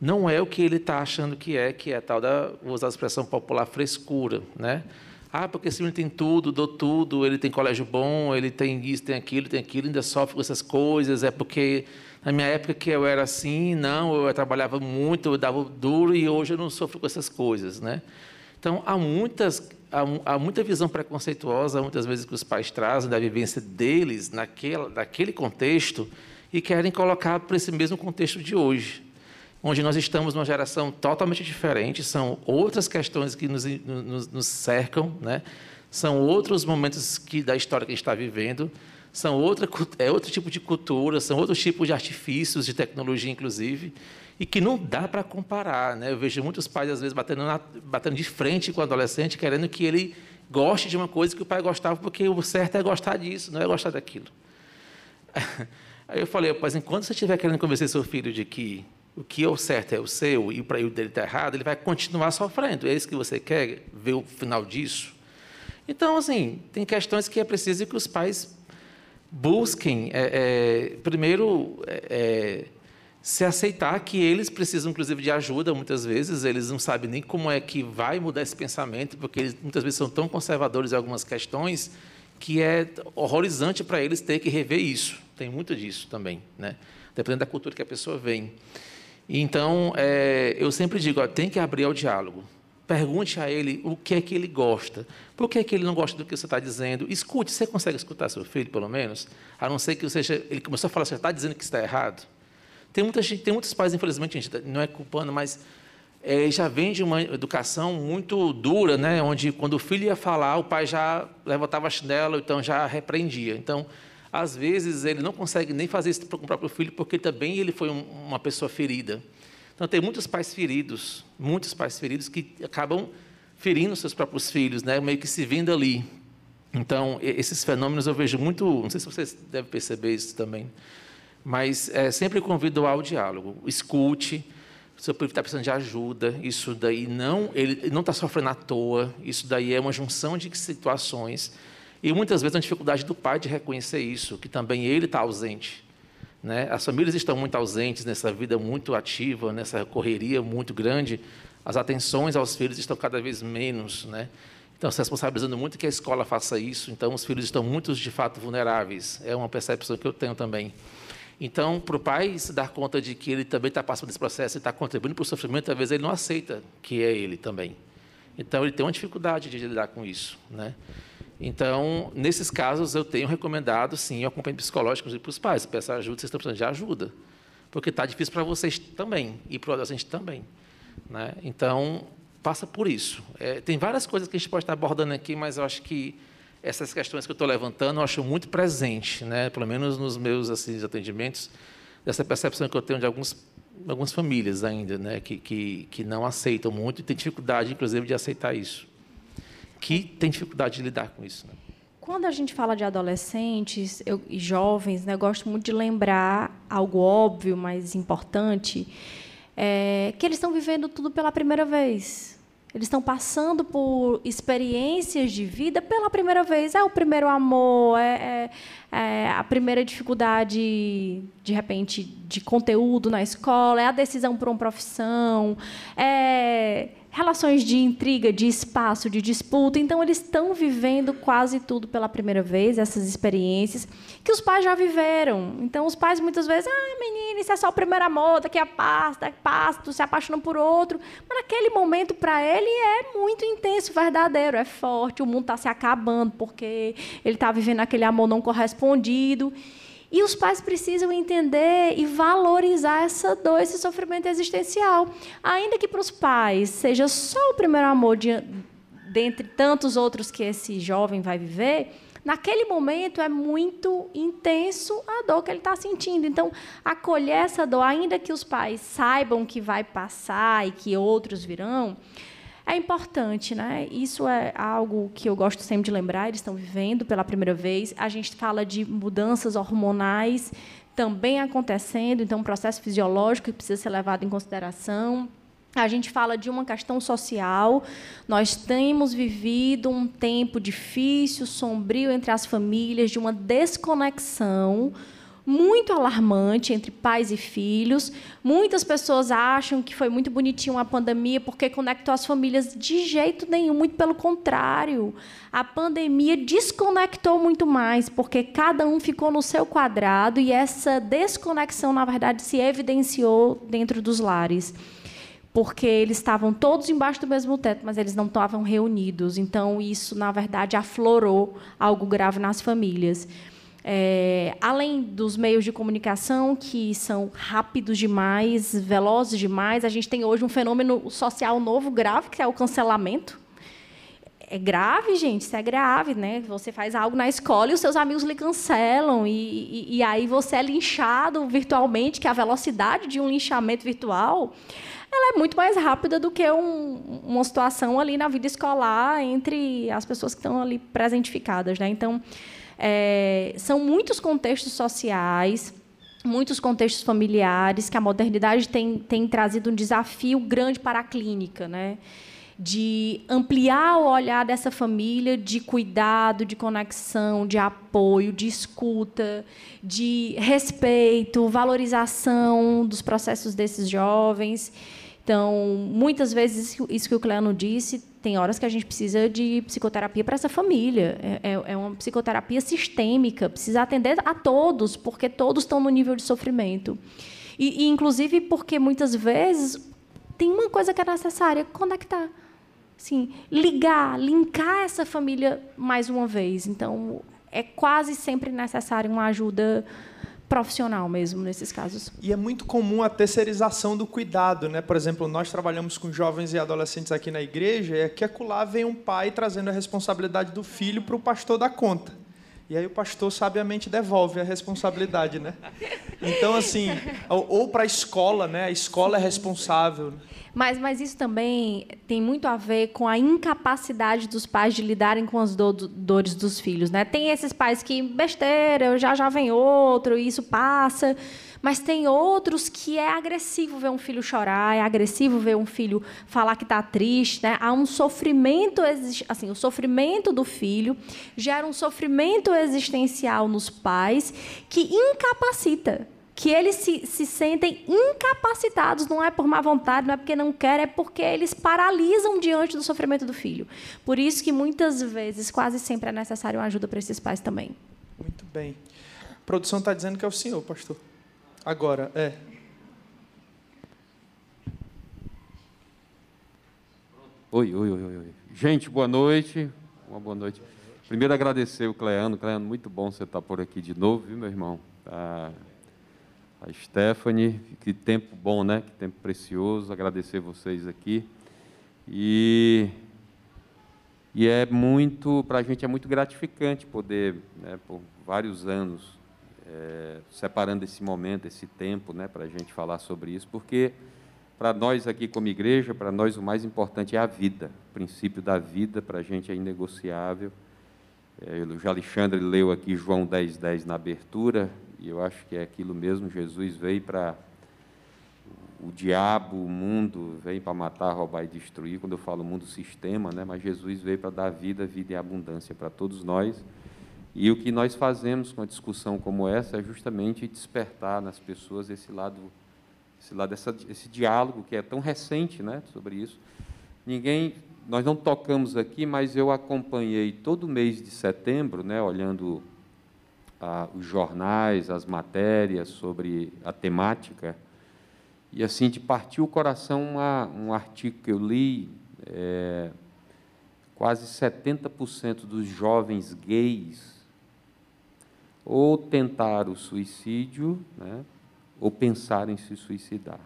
não é o que ele está achando que é, que é tal da, vou usar a expressão popular, frescura, né? Ah, porque esse menino tem tudo, dou tudo, ele tem colégio bom, ele tem isso, tem aquilo, tem aquilo, ainda sofre com essas coisas, é porque na minha época que eu era assim, não, eu trabalhava muito, eu dava duro e hoje eu não sofro com essas coisas, né? Então, há muitas há, há muita visão preconceituosa, muitas vezes que os pais trazem da vivência deles naquela, naquele contexto e querem colocar para esse mesmo contexto de hoje onde nós estamos numa geração totalmente diferente, são outras questões que nos, nos, nos cercam, né? são outros momentos que, da história que a gente está vivendo, são outra, é outro tipo de cultura, são outros tipos de artifícios, de tecnologia, inclusive, e que não dá para comparar. Né? Eu vejo muitos pais, às vezes, batendo, na, batendo de frente com o adolescente, querendo que ele goste de uma coisa que o pai gostava, porque o certo é gostar disso, não é gostar daquilo. [LAUGHS] Aí eu falei, mas enquanto você estiver querendo convencer seu filho de que o que é o certo é o seu e para o dele está errado, ele vai continuar sofrendo. É isso que você quer ver o final disso? Então, assim, tem questões que é preciso que os pais busquem, é, é, primeiro, é, é, se aceitar que eles precisam, inclusive, de ajuda, muitas vezes, eles não sabem nem como é que vai mudar esse pensamento, porque eles muitas vezes são tão conservadores em algumas questões que é horrorizante para eles ter que rever isso. Tem muito disso também, né? dependendo da cultura que a pessoa vem. Então, é, eu sempre digo, ó, tem que abrir ao diálogo. Pergunte a ele o que é que ele gosta. Por que é que ele não gosta do que você está dizendo? Escute. Você consegue escutar seu filho, pelo menos? A não ser que seja, ele começou a falar, você está dizendo que está errado? Tem, muita gente, tem muitos pais, infelizmente, gente não é culpando, mas é, já vem de uma educação muito dura, né? onde quando o filho ia falar, o pai já levantava a chinela, então já repreendia. Então, às vezes ele não consegue nem fazer isso com o próprio filho, porque também ele foi um, uma pessoa ferida. Então tem muitos pais feridos, muitos pais feridos que acabam ferindo seus próprios filhos, né? meio que se vendo ali. Então esses fenômenos eu vejo muito, não sei se vocês devem perceber isso também, mas é, sempre convido ao diálogo. Escute, o seu filho está precisando de ajuda, isso daí não, ele não está sofrendo à toa, isso daí é uma junção de situações e muitas vezes a dificuldade do pai de reconhecer isso, que também ele está ausente. Né? As famílias estão muito ausentes nessa vida muito ativa, nessa correria muito grande. As atenções aos filhos estão cada vez menos. Né? Então, se responsabilizando muito que a escola faça isso. Então, os filhos estão muito, de fato, vulneráveis. É uma percepção que eu tenho também. Então, para o pai se dar conta de que ele também está passando desse processo e está contribuindo para o sofrimento, vezes ele não aceita que é ele também. Então, ele tem uma dificuldade de lidar com isso. Né? Então, nesses casos, eu tenho recomendado, sim, o acompanhamento psicológico para os pais. Peça ajuda, vocês estão precisando de ajuda. Porque está difícil para vocês também, e para o adolescente também. Né? Então, passa por isso. É, tem várias coisas que a gente pode estar abordando aqui, mas eu acho que essas questões que eu estou levantando, eu acho muito presente, né? pelo menos nos meus assim, atendimentos, dessa percepção que eu tenho de alguns, algumas famílias ainda, né? que, que, que não aceitam muito e têm dificuldade, inclusive, de aceitar isso que tem dificuldade de lidar com isso. Né? Quando a gente fala de adolescentes eu, e jovens, né, eu gosto muito de lembrar algo óbvio, mas importante, é, que eles estão vivendo tudo pela primeira vez. Eles estão passando por experiências de vida pela primeira vez. É o primeiro amor, é, é, é a primeira dificuldade de repente, de conteúdo na escola, é a decisão por uma profissão, é relações de intriga, de espaço, de disputa. Então, eles estão vivendo quase tudo pela primeira vez, essas experiências que os pais já viveram. Então, os pais muitas vezes, ah, menina, isso é só o primeiro amor, daqui a paz, daqui a paz, tu se apaixona por outro. Mas naquele momento, para ele, é muito intenso, verdadeiro, é forte. O mundo está se acabando porque ele está vivendo aquele amor não correspondido. E os pais precisam entender e valorizar essa dor, esse sofrimento existencial. Ainda que para os pais seja só o primeiro amor de, dentre tantos outros que esse jovem vai viver, naquele momento é muito intenso a dor que ele está sentindo. Então, acolher essa dor, ainda que os pais saibam que vai passar e que outros virão, é importante, né? Isso é algo que eu gosto sempre de lembrar. Eles estão vivendo pela primeira vez. A gente fala de mudanças hormonais também acontecendo, então um processo fisiológico que precisa ser levado em consideração. A gente fala de uma questão social. Nós temos vivido um tempo difícil, sombrio entre as famílias, de uma desconexão muito alarmante entre pais e filhos. Muitas pessoas acham que foi muito bonitinho a pandemia porque conectou as famílias de jeito nenhum, muito pelo contrário. A pandemia desconectou muito mais, porque cada um ficou no seu quadrado e essa desconexão, na verdade, se evidenciou dentro dos lares porque eles estavam todos embaixo do mesmo teto, mas eles não estavam reunidos. Então, isso, na verdade, aflorou algo grave nas famílias. É, além dos meios de comunicação, que são rápidos demais, velozes demais, a gente tem hoje um fenômeno social novo, grave, que é o cancelamento. É grave, gente, isso é grave, né? Você faz algo na escola e os seus amigos lhe cancelam, e, e, e aí você é linchado virtualmente, que a velocidade de um linchamento virtual ela é muito mais rápida do que um, uma situação ali na vida escolar entre as pessoas que estão ali presentificadas. Né? Então, é, são muitos contextos sociais, muitos contextos familiares que a modernidade tem, tem trazido um desafio grande para a clínica, né? de ampliar o olhar dessa família de cuidado, de conexão, de apoio, de escuta, de respeito, valorização dos processos desses jovens. Então, muitas vezes, isso que o Cleano disse tem horas que a gente precisa de psicoterapia para essa família. É, é, é, uma psicoterapia sistêmica, precisa atender a todos, porque todos estão no nível de sofrimento. E, e, inclusive, porque muitas vezes tem uma coisa que é necessária: conectar. Sim, ligar, linkar essa família mais uma vez. Então, é quase sempre necessário uma ajuda profissional mesmo nesses casos. E é muito comum a terceirização do cuidado, né? Por exemplo, nós trabalhamos com jovens e adolescentes aqui na igreja e aqui acolá vem um pai trazendo a responsabilidade do filho para o pastor da conta. E aí o pastor sabiamente devolve a responsabilidade, né? Então assim, ou, para a escola, né? A escola é responsável. Mas, mas isso também tem muito a ver com a incapacidade dos pais de lidarem com as do, dores dos filhos. Né? Tem esses pais que, besteira, já já vem outro, e isso passa. Mas tem outros que é agressivo ver um filho chorar, é agressivo ver um filho falar que está triste. Né? Há um sofrimento, assim, o sofrimento do filho gera um sofrimento existencial nos pais que incapacita que eles se, se sentem incapacitados, não é por má vontade, não é porque não querem, é porque eles paralisam diante do sofrimento do filho. Por isso que muitas vezes, quase sempre é necessário uma ajuda para esses pais também. Muito bem. A produção está dizendo que é o senhor, pastor. Agora, é. Oi, oi, oi, oi. Gente, boa noite. Uma boa noite. Primeiro agradecer o Cleano. Cleano, muito bom você estar por aqui de novo, viu, meu irmão? Tá a Stephanie, que tempo bom, né? Que tempo precioso, agradecer vocês aqui. E, e é muito, para a gente é muito gratificante poder, né, por vários anos, é, separando esse momento, esse tempo, né, para a gente falar sobre isso, porque para nós aqui como igreja, para nós o mais importante é a vida. O princípio da vida para a gente é inegociável. O Alexandre leu aqui João 10, 10 na abertura, e eu acho que é aquilo mesmo. Jesus veio para. O diabo, o mundo, veio para matar, roubar e destruir. Quando eu falo mundo, sistema, né? mas Jesus veio para dar vida, vida e abundância para todos nós. E o que nós fazemos com a discussão como essa é justamente despertar nas pessoas esse lado, esse lado, essa, esse diálogo que é tão recente, né, sobre isso. Ninguém, nós não tocamos aqui, mas eu acompanhei todo mês de setembro, né, olhando ah, os jornais, as matérias sobre a temática, e assim de partir o coração uma, um artigo que eu li. É, quase 70% dos jovens gays ou tentar o suicídio, né, ou pensar em se suicidar.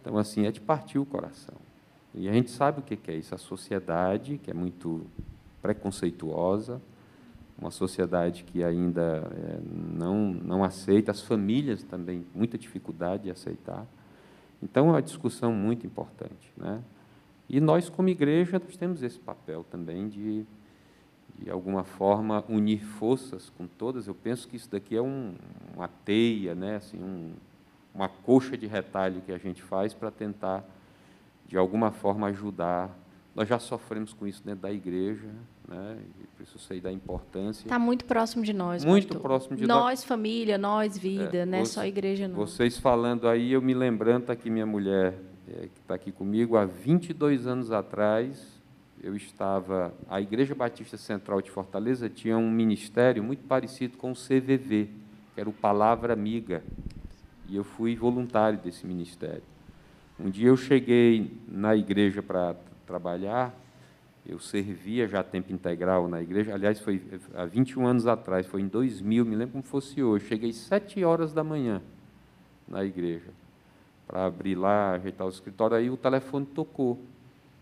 Então, assim, é de partir o coração. E a gente sabe o que é isso, a sociedade, que é muito preconceituosa, uma sociedade que ainda é, não, não aceita, as famílias também, muita dificuldade de aceitar. Então, é uma discussão muito importante. Né? E nós, como igreja, nós temos esse papel também de de alguma forma unir forças com todas. Eu penso que isso daqui é um, uma teia, né? assim, um, uma coxa de retalho que a gente faz para tentar, de alguma forma, ajudar. Nós já sofremos com isso dentro da igreja, né? e por isso sei da importância. Está muito próximo de nós, Muito pastor. próximo de nós. nós. família, nós, vida, É, não é você- só igreja, não. Vocês falando aí, eu me lembrando, está aqui minha mulher, é, que está aqui comigo, há 22 anos atrás, eu estava. A Igreja Batista Central de Fortaleza tinha um ministério muito parecido com o CVV, que era o Palavra Amiga. E eu fui voluntário desse ministério. Um dia eu cheguei na igreja para trabalhar, eu servia já tempo integral na igreja, aliás, foi há 21 anos atrás, foi em 2000, me lembro como fosse hoje. Cheguei sete horas da manhã na igreja para abrir lá, ajeitar o escritório, aí o telefone tocou.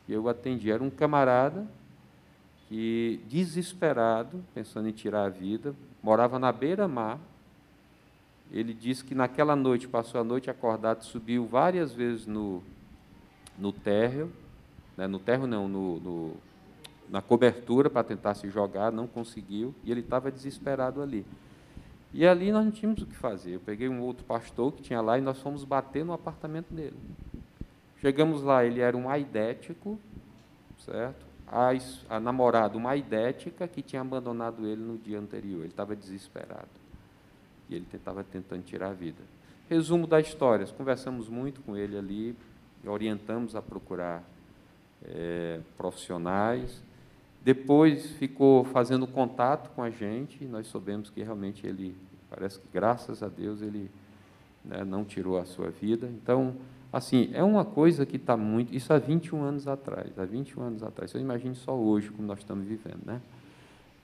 E eu atendi. Era um camarada que, desesperado, pensando em tirar a vida, morava na beira-mar. Ele disse que naquela noite, passou a noite acordado, subiu várias vezes no, no térreo, né, no térreo não, no, no- na cobertura para tentar se jogar, não conseguiu, e ele estava desesperado ali. E ali nós não tínhamos o que fazer. Eu peguei um outro pastor que tinha lá e nós fomos bater no apartamento dele. Chegamos lá, ele era um aidético, certo? A, a namorada, uma aidética que tinha abandonado ele no dia anterior. Ele estava desesperado. E ele estava tentando tirar a vida. Resumo da história: conversamos muito com ele ali, orientamos a procurar eh, profissionais. Depois ficou fazendo contato com a gente e nós soubemos que realmente ele, parece que graças a Deus, ele né, não tirou a sua vida. Então, assim, é uma coisa que está muito. Isso há 21 anos atrás. Há 21 anos atrás. Você imagine só hoje como nós estamos vivendo, né?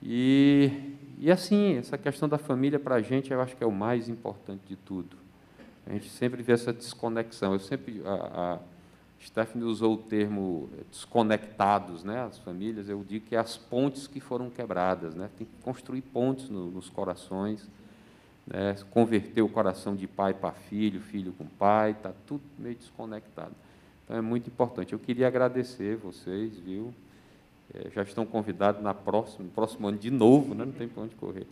E, e assim, essa questão da família para a gente, eu acho que é o mais importante de tudo. A gente sempre vê essa desconexão. Eu sempre. A, a Stephanie usou o termo desconectados, né? As famílias, eu digo que é as pontes que foram quebradas, né? Tem que construir pontes no- nos corações né, converter o coração de pai para filho, filho com pai, está tudo meio desconectado. Então é muito importante. Eu queria agradecer vocês, viu? Eh, já estão convidados na próxima, no próximo ano de novo, né? não tem para onde correr.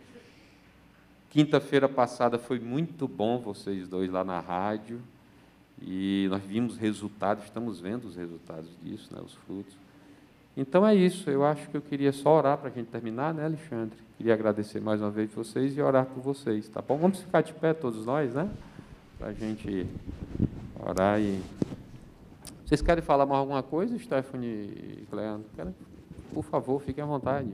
Quinta-feira passada foi muito bom vocês dois lá na rádio e nós vimos resultados, estamos vendo os resultados disso, né, os frutos. Então é isso, eu acho que eu queria só orar para a gente terminar, né, Alexandre? Queria agradecer mais uma vez vocês e orar por vocês, tá bom? Vamos ficar de pé todos nós, né? Para a gente orar e. Vocês querem falar mais alguma coisa, Stephanie e? Querem? Por favor, fiquem à vontade.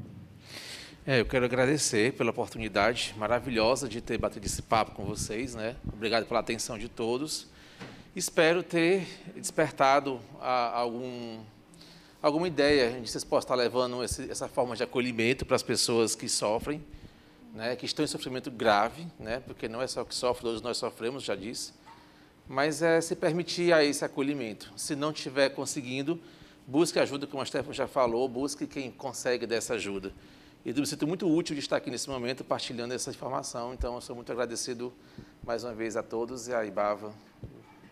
É, eu quero agradecer pela oportunidade maravilhosa de ter batido esse papo com vocês, né? Obrigado pela atenção de todos. Espero ter despertado a- algum, alguma ideia de vocês possam estar levando esse- essa forma de acolhimento para as pessoas que sofrem, né? Que estão em sofrimento grave, né? Porque não é só que sofre, todos nós sofremos, já disse. Mas é se permitir a esse acolhimento. Se não estiver conseguindo, busque ajuda, como a Stefan já falou, busque quem consegue dessa ajuda. E eu me sinto muito útil de estar aqui nesse momento partilhando essa informação, então eu sou muito agradecido mais uma vez a todos e a Ibava.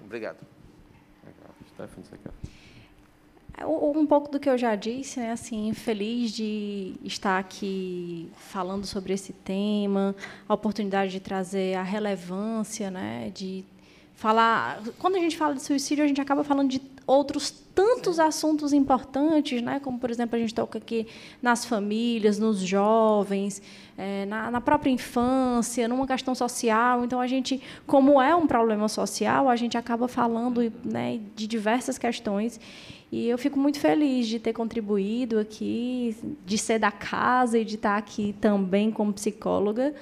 Obrigado. Legal. Stephanie, você quer? Um um pouco do que eu já disse, né? Assim, feliz de estar aqui falando sobre esse tema, a oportunidade de trazer a relevância, né? De falar. Quando a gente fala de suicídio, a gente acaba falando de outros tantos assuntos importantes, né? como, por exemplo, a gente toca aqui nas famílias, nos jovens, é, na, na, própria infância, numa questão social. Então, a gente, como é um problema social, a gente acaba falando né, de diversas questões. E eu fico muito feliz de ter contribuído aqui, de ser da casa e de estar aqui também como psicóloga.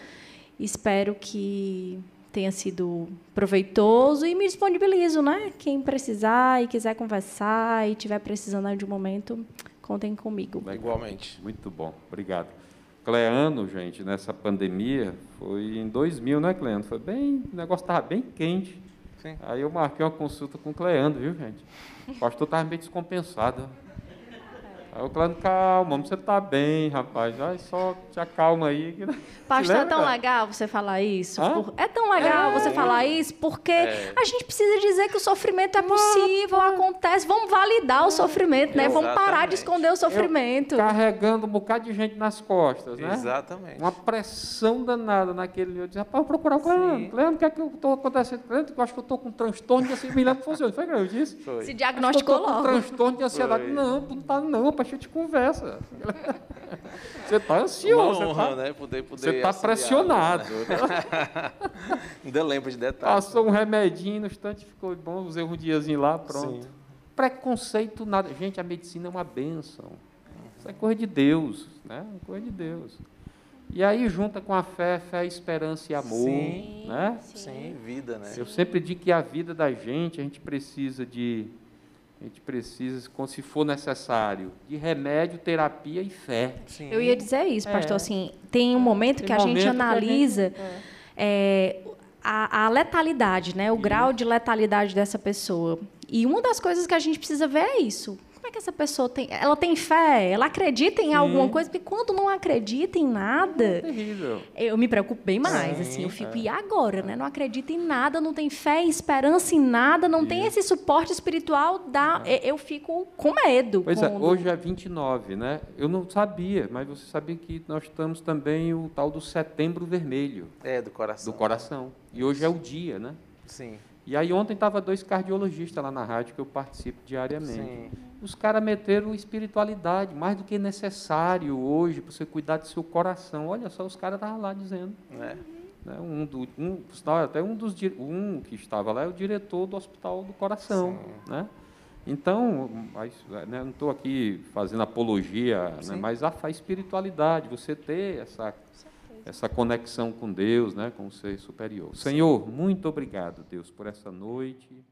Espero que tenha sido proveitoso e me disponibilizo, né? Quem precisar e quiser conversar e tiver precisando de um momento, contem comigo. Igualmente. Muito bom, obrigado. Cleano, gente, nessa pandemia, foi em 2000, né, Cleano? Foi bem, o negócio estava bem quente. Sim. Aí eu marquei uma consulta com o Cleano, viu, gente? O pastor estava meio descompensado. Aí o Clã, calma, você está bem, rapaz. Ai, só te acalma aí. [LAUGHS] Pastor, é tão legal você falar isso. Por... É tão legal é, você falar isso, porque é. a gente precisa dizer que o sofrimento é possível, acontece. Vamos validar o sofrimento, né? Vamos parar de esconder o sofrimento. Eu carregando um bocado de gente nas costas, né? Exatamente. Uma pressão danada naquele. Eu disse, rapaz, vou procurar o Cleandro. Cleandro, o que é que eu estou acontecendo? Cleandro, eu acho que eu estou com um transtorno de ansiedade. Me lembro que funciona. Foi o que eu disse? Foi. Se diagnosticou logo. com um transtorno de ansiedade. Foi. Não, não está não, a gente conversa. [LAUGHS] Você está ansioso. Uma honra, tá, né? Poder, poder você está pressionado. Né? [LAUGHS] Ainda lembro de detalhes. Passou um remedinho no instante, ficou bom, usei um diazinho lá, pronto. Sim. Preconceito, nada. Gente, a medicina é uma benção. Isso é coisa de Deus, né? É coisa de Deus. E aí junta com a fé, fé, esperança e amor, sim, né? Sim. sim, vida, né? Eu sempre digo que a vida da gente, a gente precisa de a gente precisa, se for necessário, de remédio, terapia e fé. Sim. Eu ia dizer isso, pastor. É. Assim, tem um momento tem que a gente analisa a, gente, é. É, a, a, letalidade, né? o isso. grau de letalidade dessa pessoa. E uma das coisas que a gente precisa ver é isso é que essa pessoa tem? Ela tem fé? Ela acredita em Sim. alguma coisa? Porque quando não acredita em nada, é terrível. eu me preocupo bem mais. Sim, assim, eu fico, é. e agora? Né? Não acredita em nada, não tem fé, esperança em nada, não Isso. tem esse suporte espiritual, dá, é. eu fico com medo. Pois quando... é, hoje é 29, né? Eu não sabia, mas você sabia que nós estamos também o tal do setembro vermelho. É, do coração. Do coração. E hoje é o dia, né? Sim. E aí ontem estava dois cardiologistas lá na rádio que eu participo diariamente. Sim. Os caras meteram espiritualidade, mais do que necessário hoje para você cuidar do seu coração. Olha só, os caras estavam lá dizendo. É. Né, um, do, um, até um dos um que estava lá é o diretor do Hospital do Coração. Né? Então, mas, né, não estou aqui fazendo apologia, né, mas a, a espiritualidade, você ter essa essa conexão com Deus, né, com o ser superior. Senhor, muito obrigado, Deus, por essa noite.